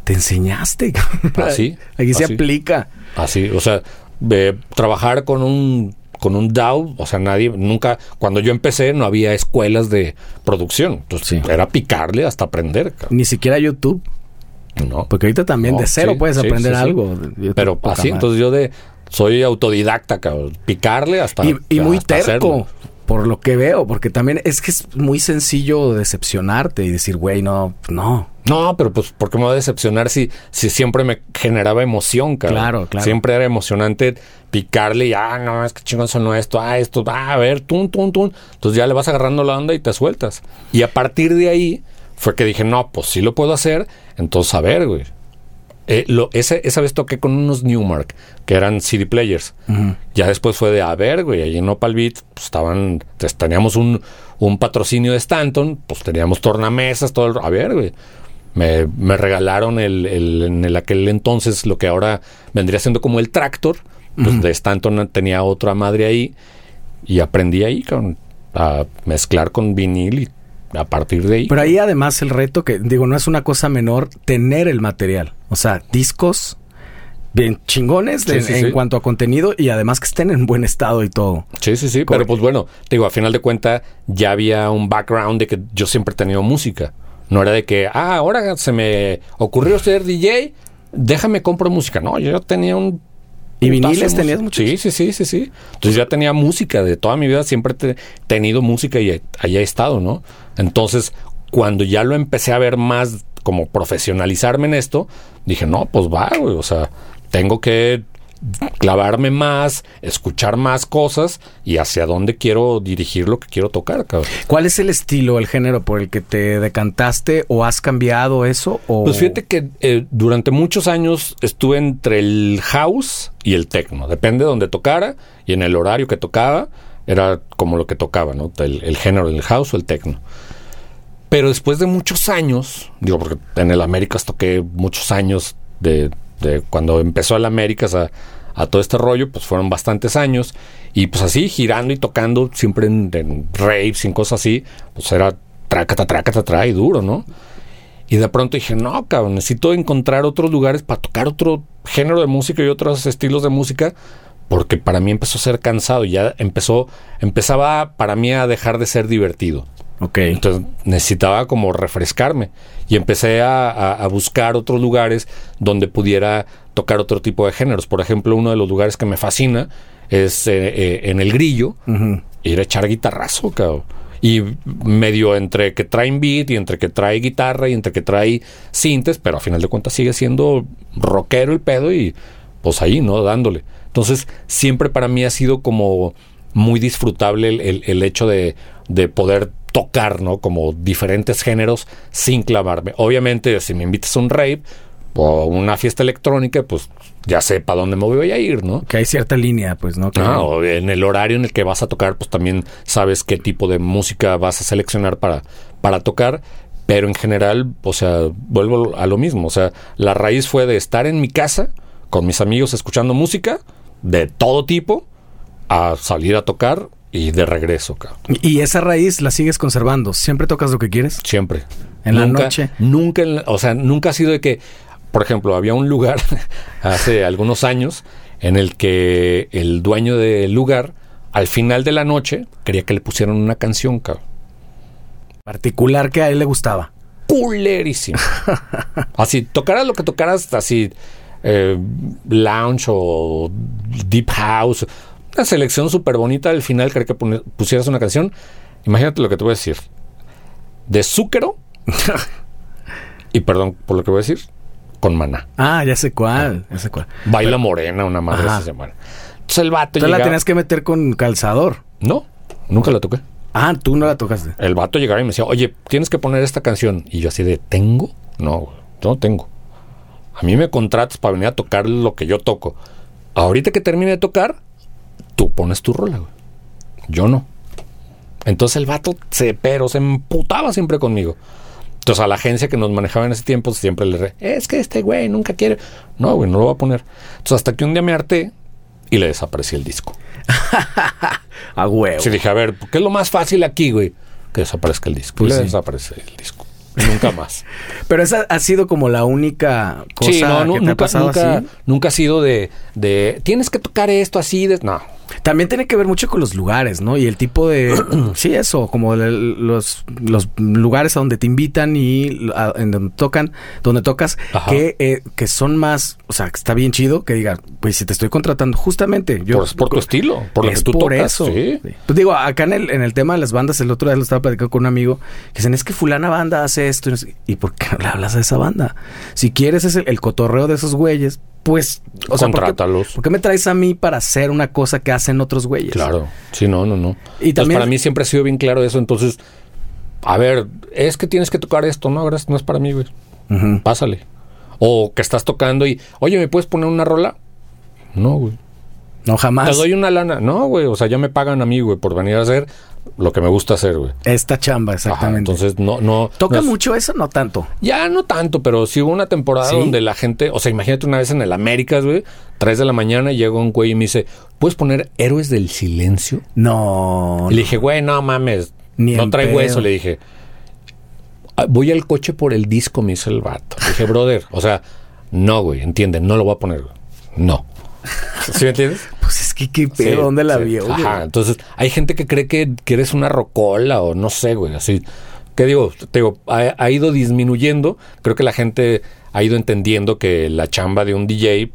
Te enseñaste. Así, Aquí se aplica. Así, o sea, de trabajar con un con un DAW, o sea, nadie nunca cuando yo empecé no había escuelas de producción, entonces Sí. era picarle hasta aprender, cabrón. Ni siquiera YouTube. ¿no? Porque ahorita también No, de cero sí, puedes sí, aprender algo. Pero así, entonces yo de soy autodidacta, cabrón, picarle hasta Y, y muy terco, hacerlo. Por lo que veo, porque también es que es muy sencillo decepcionarte y decir, güey, no, no. No, pero pues, ¿por qué me voy a decepcionar si, si siempre me generaba emoción, cabrón? Claro, claro. Siempre era emocionante picarle y, ah, no, es que chingón sonó esto, ah, esto, ah, a ver, tun, tun, tun. Entonces ya le vas agarrando la onda y te sueltas. Y a partir de ahí fue que dije, no, pues sí lo puedo hacer. Entonces, a ver, güey. Eh, lo, ese, esa vez toqué con unos Newmark, que eran CD players. Ya después fue de, a ver, güey, allí en Opal Beat, pues estaban, pues, teníamos un, un patrocinio de Stanton, pues teníamos tornamesas, todo el... A ver, güey. Me, me regalaron el, el- en el aquel entonces lo que ahora vendría siendo como el tractor. Pues de Stanton tenía otra madre ahí. Y aprendí ahí cabrón, a mezclar con vinil y a partir de ahí. Pero ahí además el reto que, digo, no es una cosa menor tener el material. O sea, discos bien chingones de- Sí, sí, en sí. cuanto a contenido y además que estén en buen estado y todo. Sí, sí, sí. Pero pues bueno, te digo, a final de cuentas ya había un background de que yo siempre he tenido música. No era de que, ah, ahora se me ocurrió ser DJ, déjame compro música. No, yo ya tenía un... ¿Y viniles tenías muchos? Sí, sí, sí, sí, sí. Entonces ya tenía música de toda mi vida, siempre he tenido música y allá he estado, ¿no? Entonces, cuando ya lo empecé a ver más como profesionalizarme en esto, dije, no, pues va, güey, o sea, tengo que clavarme más, escuchar más cosas y hacia dónde quiero dirigir lo que quiero tocar, cabrón. ¿Cuál es el estilo, el género por el que te decantaste o has cambiado eso? O... Pues fíjate que eh, durante muchos años estuve entre el house y el techno. Depende de donde tocara y en el horario que tocaba, era como lo que tocaba, ¿no? El, el género del house o el techno. Pero después de muchos años, digo, porque en el Américas toqué muchos años de, de cuando empezó el Américas a, a todo este rollo, pues fueron bastantes años. Y pues así, girando y tocando, siempre en, en raves y en cosas así, pues era trácata, trácata, tra y duro, ¿no? Y de pronto dije, no, cabrón, necesito encontrar otros lugares para tocar otro género de música y otros estilos de música, porque para mí empezó a ser cansado, ya empezó, empezaba para mí a dejar de ser divertido. Entonces necesitaba como refrescarme y empecé a, a- a buscar otros lugares donde pudiera tocar otro tipo de géneros. Por ejemplo, uno de los lugares que me fascina es eh, eh, en el grillo, Ujú. ir a echar guitarrazo, cabrón. Y medio entre que traen beat y entre que trae guitarra y entre que trae sintes, pero a final de cuentas sigue siendo rockero el pedo y pues ahí, ¿no? Dándole. Entonces, siempre para mí ha sido como muy disfrutable el, el- el hecho de, de poder tocar, ¿no? Como diferentes géneros sin clavarme. Obviamente, si me invitas a un rave o una fiesta electrónica, pues ya sé para dónde me voy a ir, ¿no? Que hay cierta línea, pues, ¿no? Que- Ah, o en el horario en el que vas a tocar, pues también sabes qué tipo de música vas a seleccionar para, para tocar. Pero en general, o sea, vuelvo a lo mismo. O sea, la raíz fue de estar en mi casa con mis amigos escuchando música de todo tipo a salir a tocar y de regreso, cabrón. Y esa raíz la sigues conservando. ¿Siempre tocas lo que quieres? Siempre. En la noche. Nunca, en la- o sea, nunca ha sido de que, por ejemplo, había un lugar hace algunos años en el que el dueño del lugar, al final de la noche, quería que le pusieran una canción, cabrón. Particular que a él le gustaba. Culerísimo. así, tocaras lo que tocaras, así, eh, lounge o deep house, una selección súper bonita. Al final quería que pusieras una canción. Imagínate lo que te voy a decir. De Zúquero. y perdón por lo que voy a decir. con Maná. Ah, ya sé cuál, ya sé cuál. Baila Morena, una madre Ajá. esa semana. Entonces el vato Entonces la llegaba- tenías que meter con calzador. No, nunca la toqué. Ah, tú no la tocaste. El vato llegaba y me decía, oye, tienes que poner esta canción. Y yo así de, ¿tengo? No, yo no tengo. A mí me contratas para venir a tocar lo que yo toco. Ahorita que termine de tocar, tú pones tu rola, güey. Yo no. Entonces el vato se, pero se emputaba siempre conmigo. Entonces a la agencia que nos manejaba en ese tiempo siempre le re, es que este güey nunca quiere. No, güey, no lo voy a poner. Entonces hasta que un día me harté y le desaparecí el disco. A huevo. Sí, dije, a ver, ¿qué es lo más fácil aquí, güey? Que desaparezca el disco. Pues le sí. desaparece el disco. Nunca más. Pero esa ha sido como la única cosa sí, no, no, que te ha nunca, pasado nunca, así. nunca ha sido de, de, tienes que tocar esto así. De... No, También tiene que ver mucho con los lugares, ¿no? Y el tipo de... sí, eso, como el- los, los lugares a donde te invitan y a- en donde tocan, donde tocas, Ajá. que, eh, que son más... O sea, que está bien chido que digan, pues si te estoy contratando, justamente... Yo, por, por tu estilo, por lo es que tú por tocas. eso. sí. Pues digo, acá en el, en el tema de las bandas, el otro día lo estaba platicando con un amigo, que dicen, es que fulana banda hace esto. y no sé- ¿Y por qué no le hablas a esa banda? Si quieres es el, el cotorreo de esos güeyes, pues... O sea, ¿por qué- Contrátalos. ¿por qué me traes a mí para hacer una cosa que hacen otros güeyes? Claro. Sí, no, no, no. Y Entonces, también- para mí siempre ha sido bien claro eso. Entonces, a ver, es que tienes que tocar esto. No, gracias, no es para mí, güey. Pásale. O que estás tocando y, oye, ¿me puedes poner una rola? No, güey. No, jamás. Te doy una lana. No, güey. O sea, ya me pagan a mí, güey, por venir a hacer lo que me gusta hacer, güey. Esta chamba, Ajá, exactamente. entonces, no, no. ¿Toca no es- mucho eso? No tanto. Ya no tanto, pero sí hubo una temporada ¿Sí? donde la gente, o sea, imagínate una vez en el Américas, güey, 3 de la mañana llega un güey y me dice, ¿puedes poner Héroes del Silencio? No. Y le dije, güey, no mames, Ni no traigo pedo. eso. Le dije, "Ah, voy al coche por el disco, me dice el vato. Le dije, brother, o sea, no, güey, entiende, no lo voy a poner, güey. No. ¿Sí me entiendes? Que qué pedo, Sí, ¿dónde la sí. vio? güey? Ajá, entonces hay gente que cree que, que eres una rocola o no sé, güey, así. ¿Qué digo? Te digo, ha, ha ido disminuyendo. Creo que la gente ha ido entendiendo que la chamba de un DJ,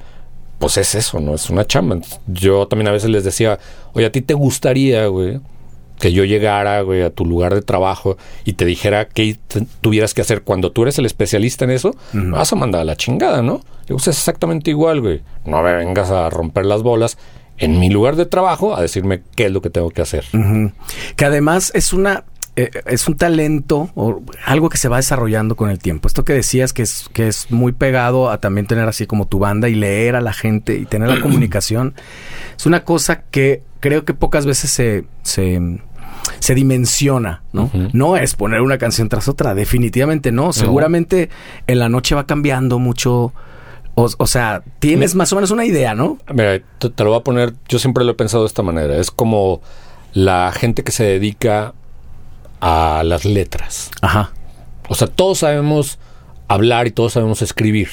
pues es eso, ¿no? Es una chamba. Yo también a veces les decía, oye, ¿a ti te gustaría, güey, que yo llegara, güey, a tu lugar de trabajo y te dijera qué tuvieras que hacer cuando tú eres el especialista en eso? Me vas a mandar a la chingada, ¿no? Digo, pues es exactamente igual, güey. No me vengas a romper las bolas en mi lugar de trabajo a decirme qué es lo que tengo que hacer. Que además es una eh, es un talento o algo que se va desarrollando con el tiempo. Esto que decías que es que es muy pegado a también tener así como tu banda y leer a la gente y tener la comunicación es una cosa que creo que pocas veces se se se dimensiona, ¿no? No es poner una canción tras otra, definitivamente no. Seguramente en la noche va cambiando mucho. O, o sea, tienes más o menos una idea, ¿no? Mira, te, te lo voy a poner, yo siempre lo he pensado de esta manera, es como la gente que se dedica a las letras. Ajá. O sea, todos sabemos hablar y todos sabemos escribir.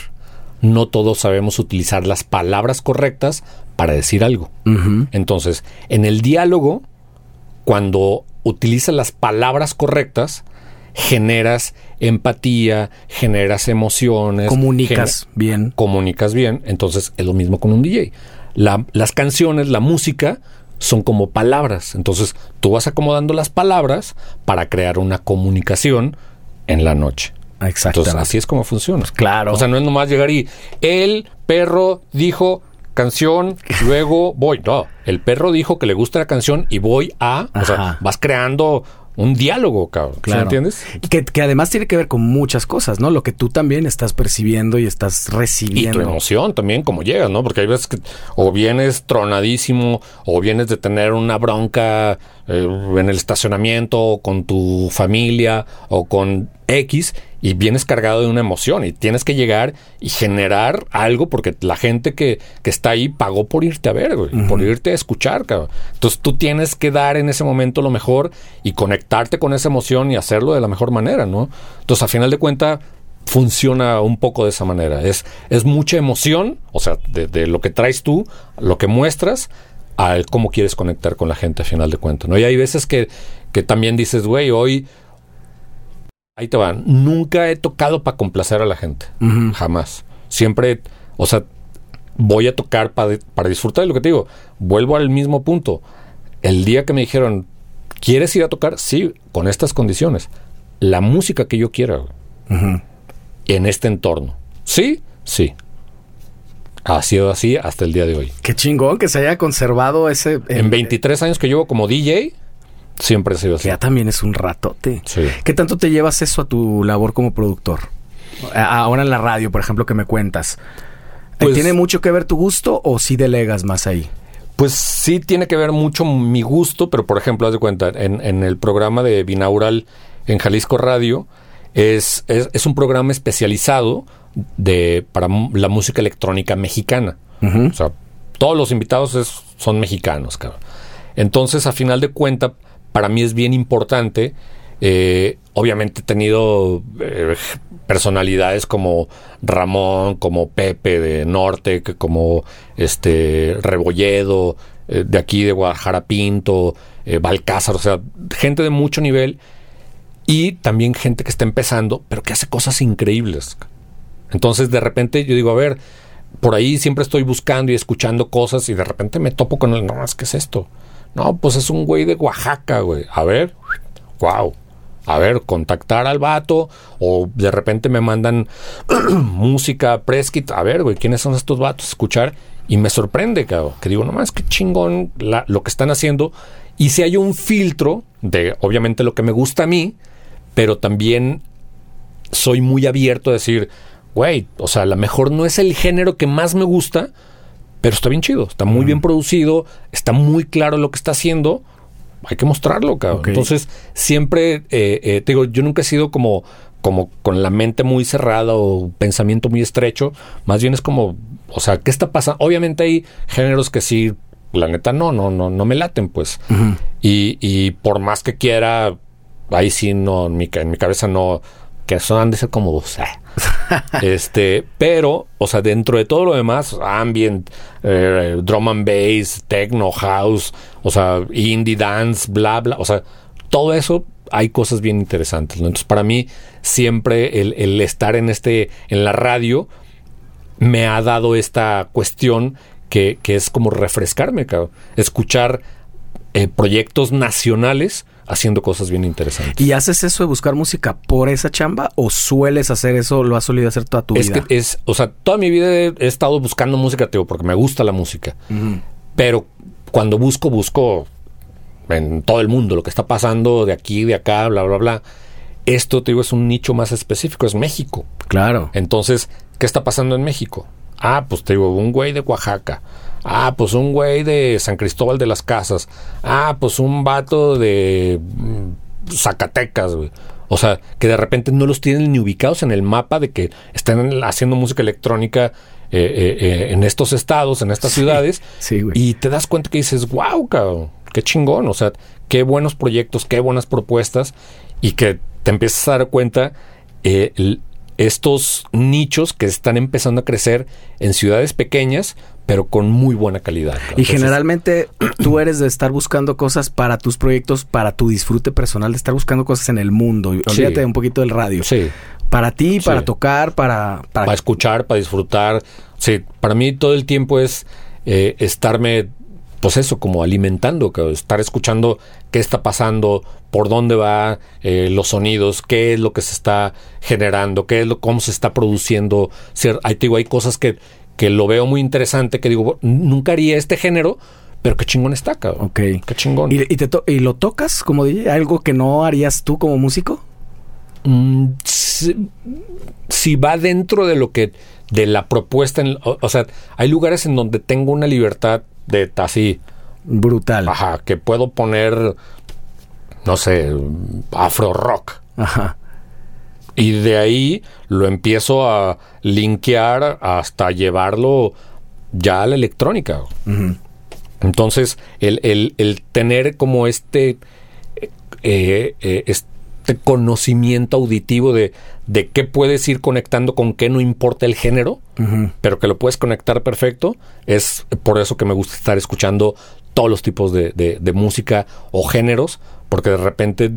No todos sabemos utilizar las palabras correctas para decir algo. Entonces, en el diálogo, cuando utilizas las palabras correctas, generas empatía, generas emociones. Comunicas bien. comunicas bien, entonces es lo mismo con un DJ. La- las canciones, la música, son como palabras. Entonces tú vas acomodando las palabras para crear una comunicación en la noche. Exacto. Entonces así es como funciona. Claro. O sea, no es nomás llegar y el perro dijo canción, luego voy. No, el perro dijo que le gusta la canción y voy a. O sea, vas creando un diálogo, cabrón. ¿Sí Claro. me entiendes? Que, que además tiene que ver con muchas cosas, ¿no? Lo que tú también estás percibiendo y estás Y tu recibiendo. emoción también, como llegas, ¿no? Porque hay veces que o vienes tronadísimo, o vienes de tener una bronca eh, en el estacionamiento, o con tu familia, o con X, y vienes cargado de una emoción, y tienes que llegar y generar algo, porque la gente que, que está ahí pagó por irte a ver, güey, por irte a escuchar, cabrón. Entonces tú tienes que dar en ese momento lo mejor y conectarte con esa emoción y hacerlo de la mejor manera, ¿no? Entonces, a final de cuentas, funciona un poco de esa manera. Es, es mucha emoción, o sea, de, de lo que traes tú, lo que muestras, al cómo quieres conectar con la gente a final de cuentas. ¿no? Y hay veces que, que también dices, güey, hoy, ahí te van, nunca he tocado para complacer a la gente. Jamás. Siempre, o sea, voy a tocar pa- para disfrutar de lo que te digo. Vuelvo al mismo punto. El día que me dijeron, ¿quieres ir a tocar? Sí, con estas condiciones. La música que yo quiera. Ujú. en este entorno. Sí, Sí. Ha sido así hasta el día de hoy. Qué chingón que se haya conservado ese... en 23 años que llevo como DJ, siempre ha sido así. Que ya también es un ratote. Sí. ¿Qué tanto te llevas eso a tu labor como productor? Ahora en la radio, por ejemplo, que me cuentas. Pues- ¿Tiene mucho que ver tu gusto o si delegas más ahí? Pues sí tiene que ver mucho mi gusto, pero por ejemplo, haz de cuenta, en, en el programa de Binaural en Jalisco Radio, es, es, es un programa especializado de, para la música electrónica mexicana. O sea, todos los invitados es- son mexicanos, cabrón. Entonces, a final de cuenta, para mí es bien importante. eh, obviamente he tenido eh, personalidades como Ramón, como Pepe de Norte, como este Rebolledo, eh, de aquí de Guadalajara Pinto, eh, Balcázar, o sea, gente de mucho nivel y también gente que está empezando, pero que hace cosas increíbles. Entonces, de repente yo digo, a ver, por ahí siempre estoy buscando y escuchando cosas y de repente me topo con el, no, es que es esto. No, pues es un güey de Oaxaca, güey. A ver, wow. A ver, contactar al vato o de repente me mandan música preskit. A ver, güey, ¿quiénes son estos vatos? Escuchar y me sorprende, cabrón. Que digo, nomás que chingón la- lo que están haciendo. Y si hay un filtro de, obviamente, lo que me gusta a mí, pero también soy muy abierto a decir, güey, o sea, a lo mejor no es el género que más me gusta, pero está bien chido, está muy bien producido, está muy claro lo que está haciendo, hay que mostrarlo, cabrón. Entonces, siempre, eh, eh, te digo, yo nunca he sido como, como con la mente muy cerrada o pensamiento muy estrecho, más bien es como, o sea, ¿qué está pasando? Obviamente hay géneros que sí, la neta, no, no, no, no me laten, pues. y, y por más que quiera, ahí sí no, en mi, en mi cabeza no, que son han de ser como, o sea, este, pero, o sea, dentro de todo lo demás, ambient, eh, drum and bass, techno, house, o sea, indie dance, bla, bla, o sea, todo eso hay cosas bien interesantes. ¿no? Entonces, para mí, siempre el, el estar en este, en la radio, me ha dado esta cuestión que, que es como refrescarme, cabrón. Escuchar eh, proyectos nacionales haciendo cosas bien interesantes. ¿Y haces eso de buscar música por esa chamba o sueles hacer eso, lo has solido hacer toda tu Es vida? que es, o sea, toda mi vida he, estado buscando música, tío, porque me gusta la música. Pero cuando busco, busco en todo el mundo lo que está pasando de aquí, de acá, bla, bla, bla. Esto, te digo, es un nicho más específico, es México. Claro. Entonces, ¿qué está pasando en México? Ah, pues te digo, un güey de Oaxaca. Ah, pues un güey de San Cristóbal de las Casas. Ah, pues un vato de mm, Zacatecas, güey. O sea, que de repente no los tienen ni ubicados en el mapa de que están haciendo música electrónica eh, eh, eh, en estos estados, en estas ciudades. Sí, güey. Y te das cuenta que dices, wow, cabrón, qué chingón. O sea, qué buenos proyectos, qué buenas propuestas. Y que te empiezas a dar cuenta el- estos nichos que están empezando a crecer en ciudades pequeñas, pero con muy buena calidad. Y generalmente tú eres de estar buscando cosas para tus proyectos, para tu disfrute personal, de estar buscando cosas en el mundo. Sí. Olvídate un poquito del radio. Sí, Para ti, para Sí. tocar, para... para... para escuchar, para disfrutar. Sí, para mí todo el tiempo es eh, estarme, pues eso, como alimentando, estar escuchando qué está pasando, por dónde va eh, los sonidos, qué es lo que se está generando, qué es lo, cómo se está produciendo. Te digo, hay cosas que, que lo veo muy interesante, que digo, nunca haría este género, pero qué chingón está, cabrón. Ok. Qué chingón. ¿Y, y te to- ¿Y lo tocas como DJ? ¿Algo que no harías tú como músico? Mm, si, si va dentro de lo que de la propuesta en- o, o sea hay lugares en donde tengo una libertad de así Brutal. ajá que puedo poner no sé afro rock Ajá. y de ahí lo empiezo a linkear hasta llevarlo ya a la electrónica. Entonces, el, el- el tener como este, eh, eh, este conocimiento auditivo de, de qué puedes ir conectando con qué no importa el género, pero que lo puedes conectar perfecto, es por eso que me gusta estar escuchando todos los tipos de, de- de música o géneros, porque de repente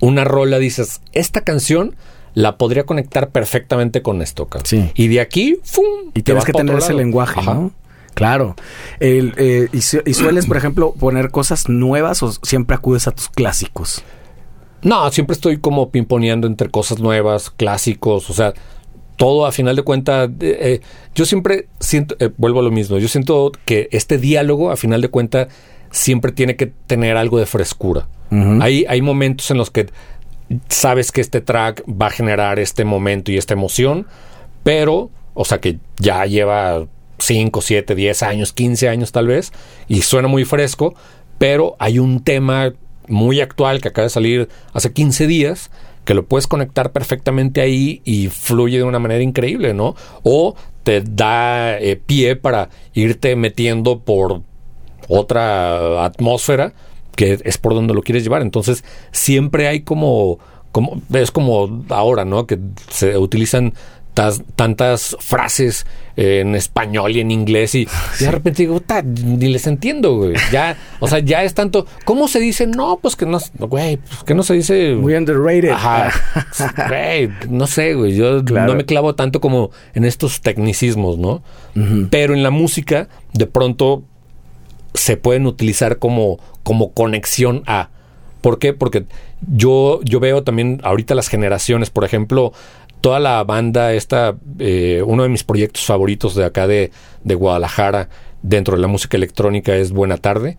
una rola dices, esta canción la podría conectar perfectamente con esto. Sí. Y de aquí, ¡fum! Y tienes que tener ese lenguaje, Ajá. ¿no? Claro. El, eh, y, y sueles, por ejemplo, poner cosas nuevas o siempre acudes a tus clásicos? No, siempre estoy como pimponeando entre cosas nuevas, clásicos, o sea, todo a final de cuentas, eh, eh, yo siempre siento, eh, vuelvo a lo mismo, yo siento que este diálogo a final de cuentas siempre tiene que tener algo de frescura. hay, hay momentos en los que sabes que este track va a generar este momento y esta emoción, pero, o sea que ya lleva 5, 7, 10 años, 15 años tal vez, y suena muy fresco, pero hay un tema muy actual que acaba de salir hace 15 días que lo puedes conectar perfectamente ahí y fluye de una manera increíble, ¿no? O te da eh, pie para irte metiendo por otra atmósfera que es por donde lo quieres llevar. Entonces, siempre hay como, como es como ahora, ¿no? Que se utilizan tantas frases en español y en inglés y, de repente digo, ni les entiendo, güey. Ya, o sea, ya es tanto, ¿cómo se dice? No, pues que no, güey, pues que no se dice. Muy underrated. Ajá. güey, no sé, güey. Yo no me clavo tanto como en estos tecnicismos, ¿no? Pero en la música, de pronto se pueden utilizar como, como conexión a. ¿Por qué? Porque yo, yo veo también ahorita las generaciones, por ejemplo, toda la banda, esta, eh, uno de mis proyectos favoritos de acá de, Guadalajara, dentro de la música electrónica es Buena Tarde,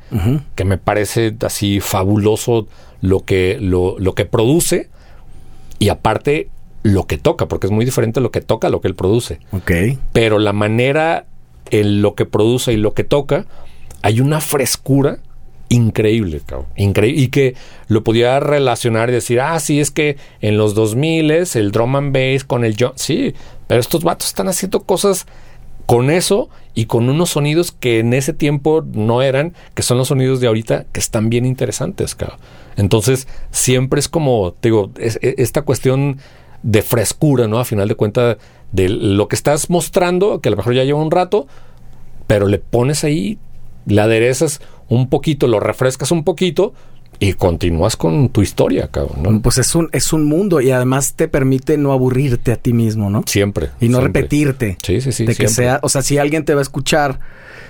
que me parece así fabuloso lo que, lo, lo, que produce y aparte lo que toca, porque es muy diferente lo que toca a lo que él produce. Ok. Pero la manera en lo que produce y lo que toca, hay una frescura increíble, cabrón. Increíble. Y que lo podía relacionar y decir, ah, sí, es que en los 2000 es el drum and bass con el John. Sí, pero estos vatos están haciendo cosas con eso y con unos sonidos que en ese tiempo no eran, que son los sonidos de ahorita, que están bien interesantes, cabrón. Entonces, siempre es como, te digo, e, esta cuestión de frescura, ¿no? A final de cuentas, de lo que estás mostrando, que a lo mejor ya lleva un rato, pero le pones ahí, le aderezas un poquito, lo refrescas un poquito y continúas con tu historia, cabrón. Pues es un, es un mundo y además te permite no aburrirte a ti mismo, ¿no? Siempre. Y no repetirte. Sí, sí, sí. De que sea, o sea, si alguien te va a escuchar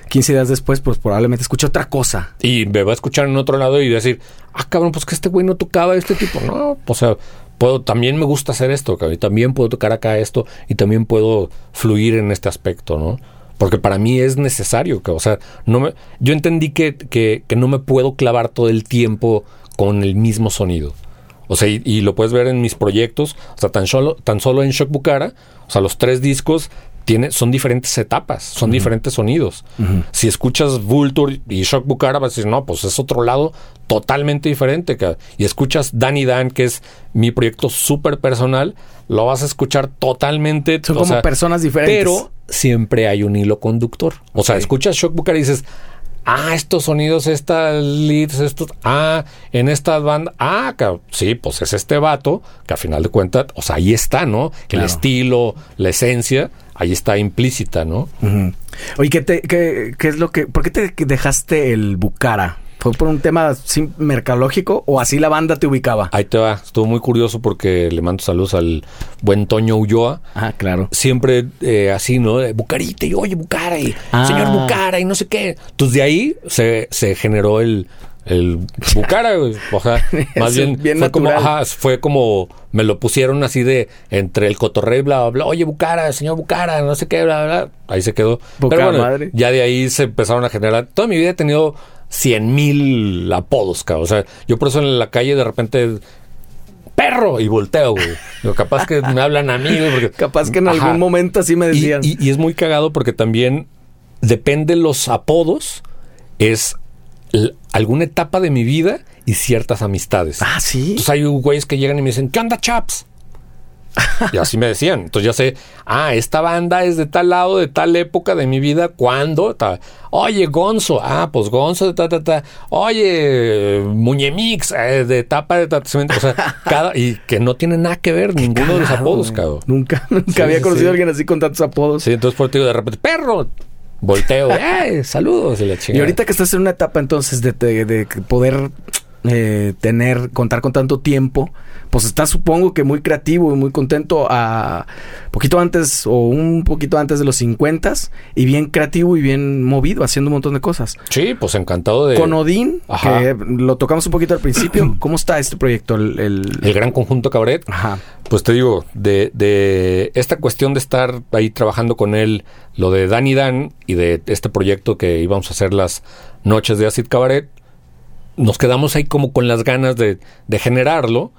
15 días después, pues probablemente escuche otra cosa. Y me va a escuchar en otro lado y decir, ah, cabrón, pues que este güey no tocaba este tipo. No, o sea, puedo, también me gusta hacer esto, cabrón. Y también puedo tocar acá esto y también puedo fluir en este aspecto, ¿no? Porque para mí es necesario. Que, o sea, no me, yo entendí que, que, que, no me puedo clavar todo el tiempo con el mismo sonido. O sea, y, lo puedes ver en mis proyectos. O sea, tan solo, tan solo en Shock Bucara, o sea, los tres discos tiene, son diferentes etapas, son diferentes sonidos. Si escuchas Vulture y Shock Bucara, vas a decir, no, pues es otro lado totalmente diferente. Y escuchas Danny Dan, que es mi proyecto súper personal, lo vas a escuchar totalmente. Son como personas diferentes. Pero siempre hay un hilo conductor. O sea, escuchas Shock Bucara y dices, ah, estos sonidos, estas leads, estos, ah, en esta banda, ah, sí, pues es este vato, que a final de cuentas, o sea, ahí está, ¿no? El estilo, la esencia, ahí está implícita, ¿no? Oye, ¿qué, te, qué, ¿qué es lo que, por qué te dejaste el Bucara? ¿Fue por un tema mercalógico o así la banda te ubicaba? Ahí te va. Estuvo muy curioso porque le mando saludos al buen Toño Ulloa. Ah, claro. Siempre eh, así, ¿no? Bucarita y oye, Bucara y ah. señor Bucara y no sé qué. Entonces de ahí se, se generó el, el Bucara, O sea, más bien, fue como, ajá, fue como me lo pusieron así de entre el cotorreo y bla, bla, bla. Oye, Bucara, señor Bucara, no sé qué, bla, bla. Ahí se quedó. Pero bueno, madre. ya de ahí se empezaron a generar. Toda mi vida he tenido cien mil apodos, cabrón. O sea, yo por eso en la calle de repente perro y volteo, güey. capaz que me hablan a mí, porque... Capaz que en algún momento así me decían. Y, es muy cagado porque también depende los apodos, es alguna etapa de mi vida y ciertas amistades. Ah, sí. Entonces hay güeyes que llegan y me dicen, ¿qué onda, chaps? y así me decían. Entonces ya sé, ah, esta banda es de tal lado, de tal época de mi vida, ¿cuándo? Oye, Gonzo, ah, pues Gonzo de ta, ta, ta. Oye, Muñemix, eh, de tapa de tratamiento. O sea, cada, y que no tiene nada que ver ninguno de los apodos, cabrón. Nunca, nunca había conocido a alguien así con tantos apodos. Sí, entonces por ti de repente, perro, volteo, ¡eh! Saludos y Y ahorita que estás en una etapa entonces de, de poder eh, tener, contar con tanto tiempo, pues estás supongo que muy creativo y muy contento a poquito antes o un poquito antes de los 50 y bien creativo y bien movido, haciendo un montón de cosas. Sí, pues encantado de... Con Odín, Ajá. que lo tocamos un poquito al principio, ¿cómo está este proyecto? El, el- El gran conjunto cabaret. Ajá. Pues te digo, de, de esta cuestión de estar ahí trabajando con él, lo de Dan y Dan y de este proyecto que íbamos a hacer las noches de Acid Cabaret, nos quedamos ahí como con las ganas de, de generarlo,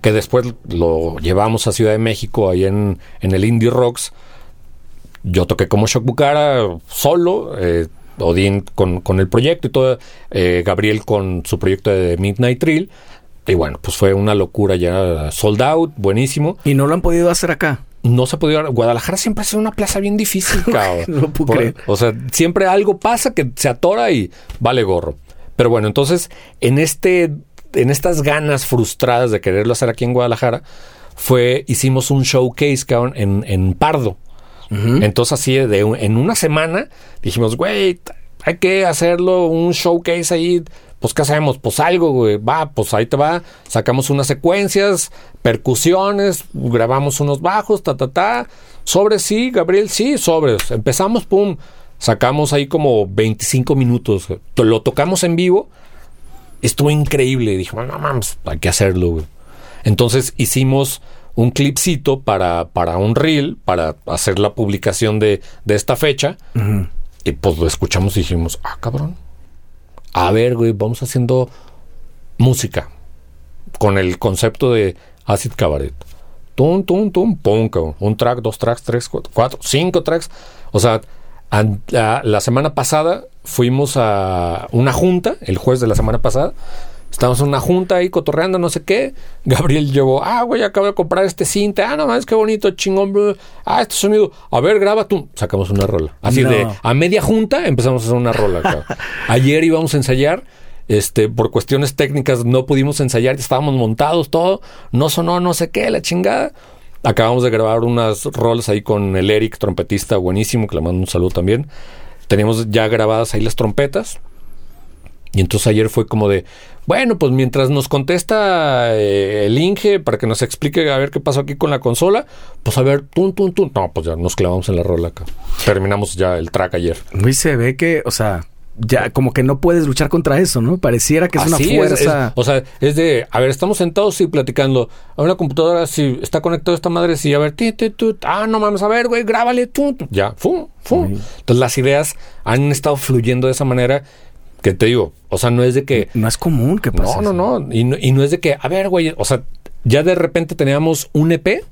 que después lo llevamos a Ciudad de México, ahí en, en el Indie Rocks. Yo toqué como Shock Bucara solo, eh, Odín con, con el proyecto y todo, eh, Gabriel con su proyecto de Midnight Trill. Y bueno, pues fue una locura ya, sold out, buenísimo. Y no lo han podido hacer acá. No se ha podido. Guadalajara siempre ha sido una plaza bien difícil, cabrón. No lo puedo Por- creer. O sea, siempre algo pasa que se atora y vale gorro. Pero bueno, entonces, en este, en estas ganas frustradas de quererlo hacer aquí en Guadalajara, fue, hicimos un showcase, cabrón, en, en Pardo. Entonces, así de en una semana dijimos, güey, hay que hacerlo, un showcase ahí. Pues, ¿qué hacemos? Pues algo, güey. Va, pues ahí te va. Sacamos unas secuencias, percusiones, grabamos unos bajos, ta, ta, ta. Sobres, sí, Gabriel, sí, sobres. Empezamos, pum. Sacamos ahí como 25 minutos. Lo tocamos en vivo. Estuvo increíble. Dije, no mames, hay que hacerlo, güey. Entonces hicimos un clipcito para, para un reel, para hacer la publicación de, de esta fecha. Y pues lo escuchamos y dijimos, ah, cabrón. A ver, güey, vamos haciendo música con el concepto de acid cabaret. Tum, tum, tum, pum, cabrón. Un track, dos tracks, tres, cuatro, cuatro, cinco tracks. O sea, la, la semana pasada fuimos a una junta, el jueves de la semana pasada. Estábamos en una junta ahí cotorreando, no sé qué. Gabriel llevó, ah, güey, acabo de comprar este cinta. Ah, no mames, qué bonito, chingón. bro. Ah, este sonido. A ver, graba tú. Sacamos una rola. Así No. de, a media junta empezamos a hacer una rola. Ayer íbamos a ensayar. Este, por cuestiones técnicas no pudimos ensayar, estábamos montados, todo, no sonó, no sé qué, la chingada. Acabamos de grabar unas rolas ahí con el Eric, trompetista buenísimo, que le mando un saludo también. Teníamos ya grabadas ahí las trompetas. Y entonces ayer fue como de, bueno, pues mientras nos contesta eh, el Inge para que nos explique a ver qué pasó aquí con la consola, pues a ver, tun, tun, tun. No, pues ya nos clavamos en la rola acá. Terminamos ya el track ayer. Luis se ve que, o sea, ya como que no puedes luchar contra eso, ¿no? Pareciera que es una fuerza. es, o sea, es de, a ver, estamos sentados y platicando. A una computadora, si está conectado esta madre, sí, a ver, ti, ti, tu, ah, no mames, a ver, güey, grábale, tú, ya, fum, fum. Entonces las ideas han estado fluyendo de esa manera que te digo, o sea, no es de que, No es común que pase. no, no, no, y no, y no es de que, a ver, güey, o sea, ya de repente teníamos un EP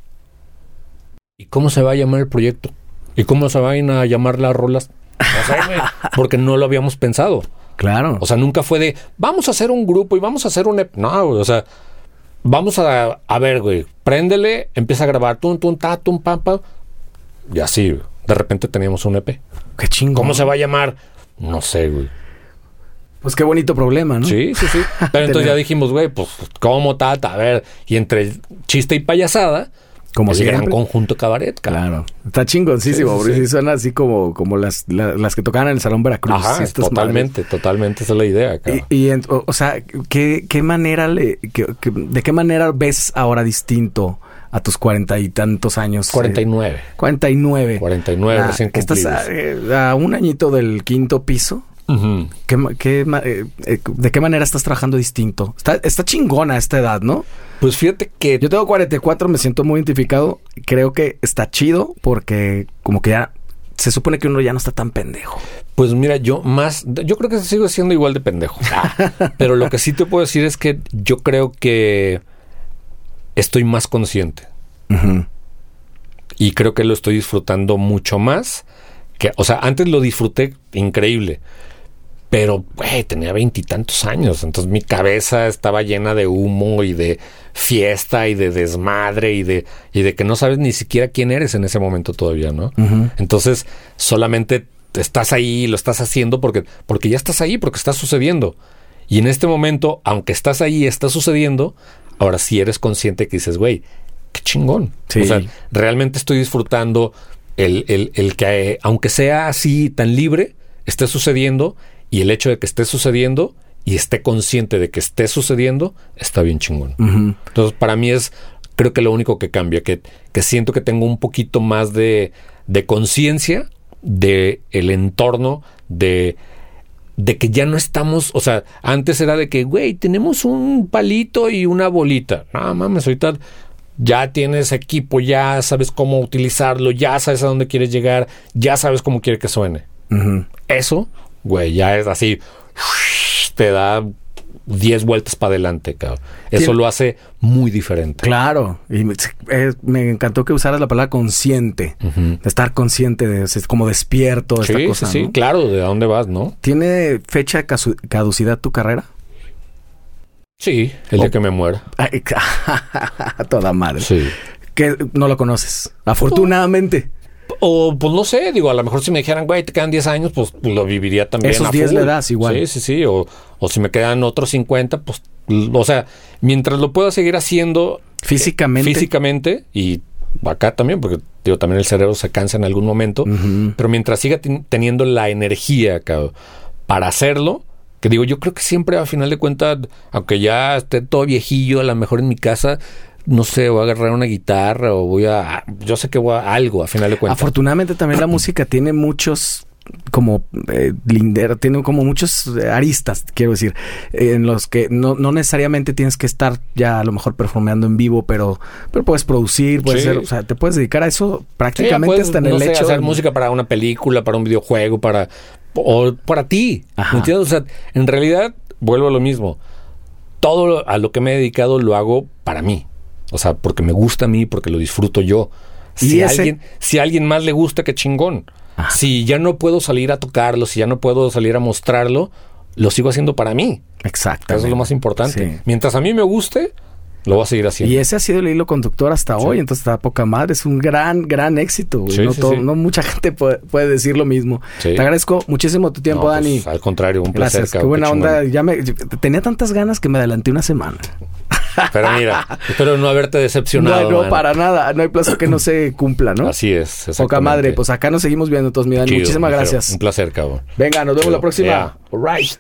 y cómo se va a llamar el proyecto y cómo se van a llamar las rolas. No sé, güey, porque no lo habíamos pensado. Claro. O sea, nunca fue de, vamos a hacer un grupo y vamos a hacer un... EP". No, güey, o sea, vamos a, a ver, güey, préndele, empieza a grabar, tum, tum, ta, tum, pam, pam. Y así, güey, de repente teníamos un EP. qué chingón. ¿Cómo se va a llamar? No sé, güey. Pues qué bonito problema, ¿no? Sí, sí, sí. Pero entonces ya dijimos, güey, pues, ¿cómo tata? A ver, y entre chiste y payasada, Como el siempre. gran conjunto cabaret. Claro. Está chingoncísimo, Sí, sí, porque sí. suena así como, como las, la- las que tocaban en el Salón Veracruz. Ajá, totalmente, totalmente, esa es la idea, cabrón. Y, y en- o, o sea, ¿qué, qué manera le, qué- qué- ¿de qué manera ves ahora distinto a tus cuarenta y tantos años? eh, 49. 49. 49 Ah, recién que estás a, eh, a un añito del quinto piso. Ujú. ¿Qué, ma- qué ma- eh, eh, ¿De qué manera estás trabajando distinto? Está, está chingona esta edad, ¿no? Pues fíjate que Yo tengo 44, me siento muy identificado. Creo que está chido porque como que ya se supone que uno ya no está tan pendejo. Pues mira, yo más, yo creo que sigo siendo igual de pendejo. Ah, pero lo que sí te puedo decir es que yo creo que estoy más consciente y creo que lo estoy disfrutando mucho más. Que, o sea, antes lo disfruté increíble, pero güey, tenía veintitantos años, entonces mi cabeza estaba llena de humo y de fiesta y de desmadre y de y de que no sabes ni siquiera quién eres en ese momento todavía, ¿no? Entonces, solamente estás ahí, lo estás haciendo porque, porque ya estás ahí, porque está sucediendo. Y en este momento, aunque estás ahí, está sucediendo, ahora sí eres consciente que dices, güey, qué chingón. Sí. O sea, realmente estoy disfrutando el, el- el que, aunque sea así tan libre, esté sucediendo y el hecho de que esté sucediendo y esté consciente de que esté sucediendo, está bien chingón. Entonces, para mí es, creo que lo único que cambia, que, que siento que tengo un poquito más de, de conciencia de el entorno, de, de que ya no estamos, o sea, antes era de que, güey, tenemos un palito y una bolita. No mames, ahorita ya tienes equipo, ya sabes cómo utilizarlo, ya sabes a dónde quieres llegar, ya sabes cómo quiere que suene. Eso, güey, ya es así, te da 10 vueltas para adelante, cabrón. Eso Tiene- lo hace muy diferente. Claro, y me, eh, me encantó que usaras la palabra consciente, de estar consciente, de como despierto, de Sí, esta cosa. sí, sí, ¿no? claro, ¿de dónde vas, no? ¿Tiene fecha de caducidad tu carrera? Sí, el día Oh. que me muera. A toda madre. Sí. Que no lo conoces. Afortunadamente. O, pues no sé, digo, a lo mejor si me dijeran, güey, te quedan 10 años, pues lo viviría también. Esos a 10 full. le das igual. Sí, sí, sí. O, o si me quedan otros 50, pues, o sea, mientras lo pueda seguir haciendo Físicamente. físicamente y acá también, porque digo, también el cerebro se cansa en algún momento, pero mientras siga ten- teniendo la energía cabrón, para hacerlo, que digo, yo creo que siempre a final de cuentas, aunque ya esté todo viejillo, a lo mejor en mi casa, no sé, voy a agarrar una guitarra o voy a, yo sé que voy a algo a final de cuentas. Afortunadamente también la música tiene muchos como eh, linder, tiene como muchos eh, aristas, quiero decir, en los que no, no necesariamente tienes que estar ya a lo mejor performeando en vivo, pero, pero puedes producir, puedes Sí. ser, o sea, te puedes dedicar a eso Sí, prácticamente puedes, hasta en no el sé, hecho hacer de- música para una película, para un videojuego, para o para ti. Ajá. ¿Me entiendes? O sea, en realidad vuelvo a lo mismo. Todo lo- a lo que me he dedicado lo hago para mí. O sea, porque me gusta a mí, porque lo disfruto yo. Si alguien, si a alguien más le gusta, qué chingón. Ajá. Si ya no puedo salir a tocarlo, si ya no puedo salir a mostrarlo, lo sigo haciendo para mí. Exactamente. Eso es lo más importante. Sí. Mientras a mí me guste, lo voy a seguir haciendo. Y ese ha sido el hilo conductor hasta Sí. hoy, entonces está poca madre, es un gran, gran éxito. Sí, no, sí, todo- sí. no mucha gente puede, puede decir lo mismo. Te agradezco muchísimo tu tiempo, No, Dani. pues, al contrario, un placer. Gracias, qué buena onda. Ya me, tenía tantas ganas que me adelanté una semana. Pero mira, espero no haberte No, decepcionado. no, man. para nada. No hay plazo que no se cumpla, ¿no? Así es. Poca madre. Pues acá nos seguimos viendo todos, Muchísimas gracias. Un placer, cabrón. Venga, nos vemos Chido. la próxima. Yeah. All right.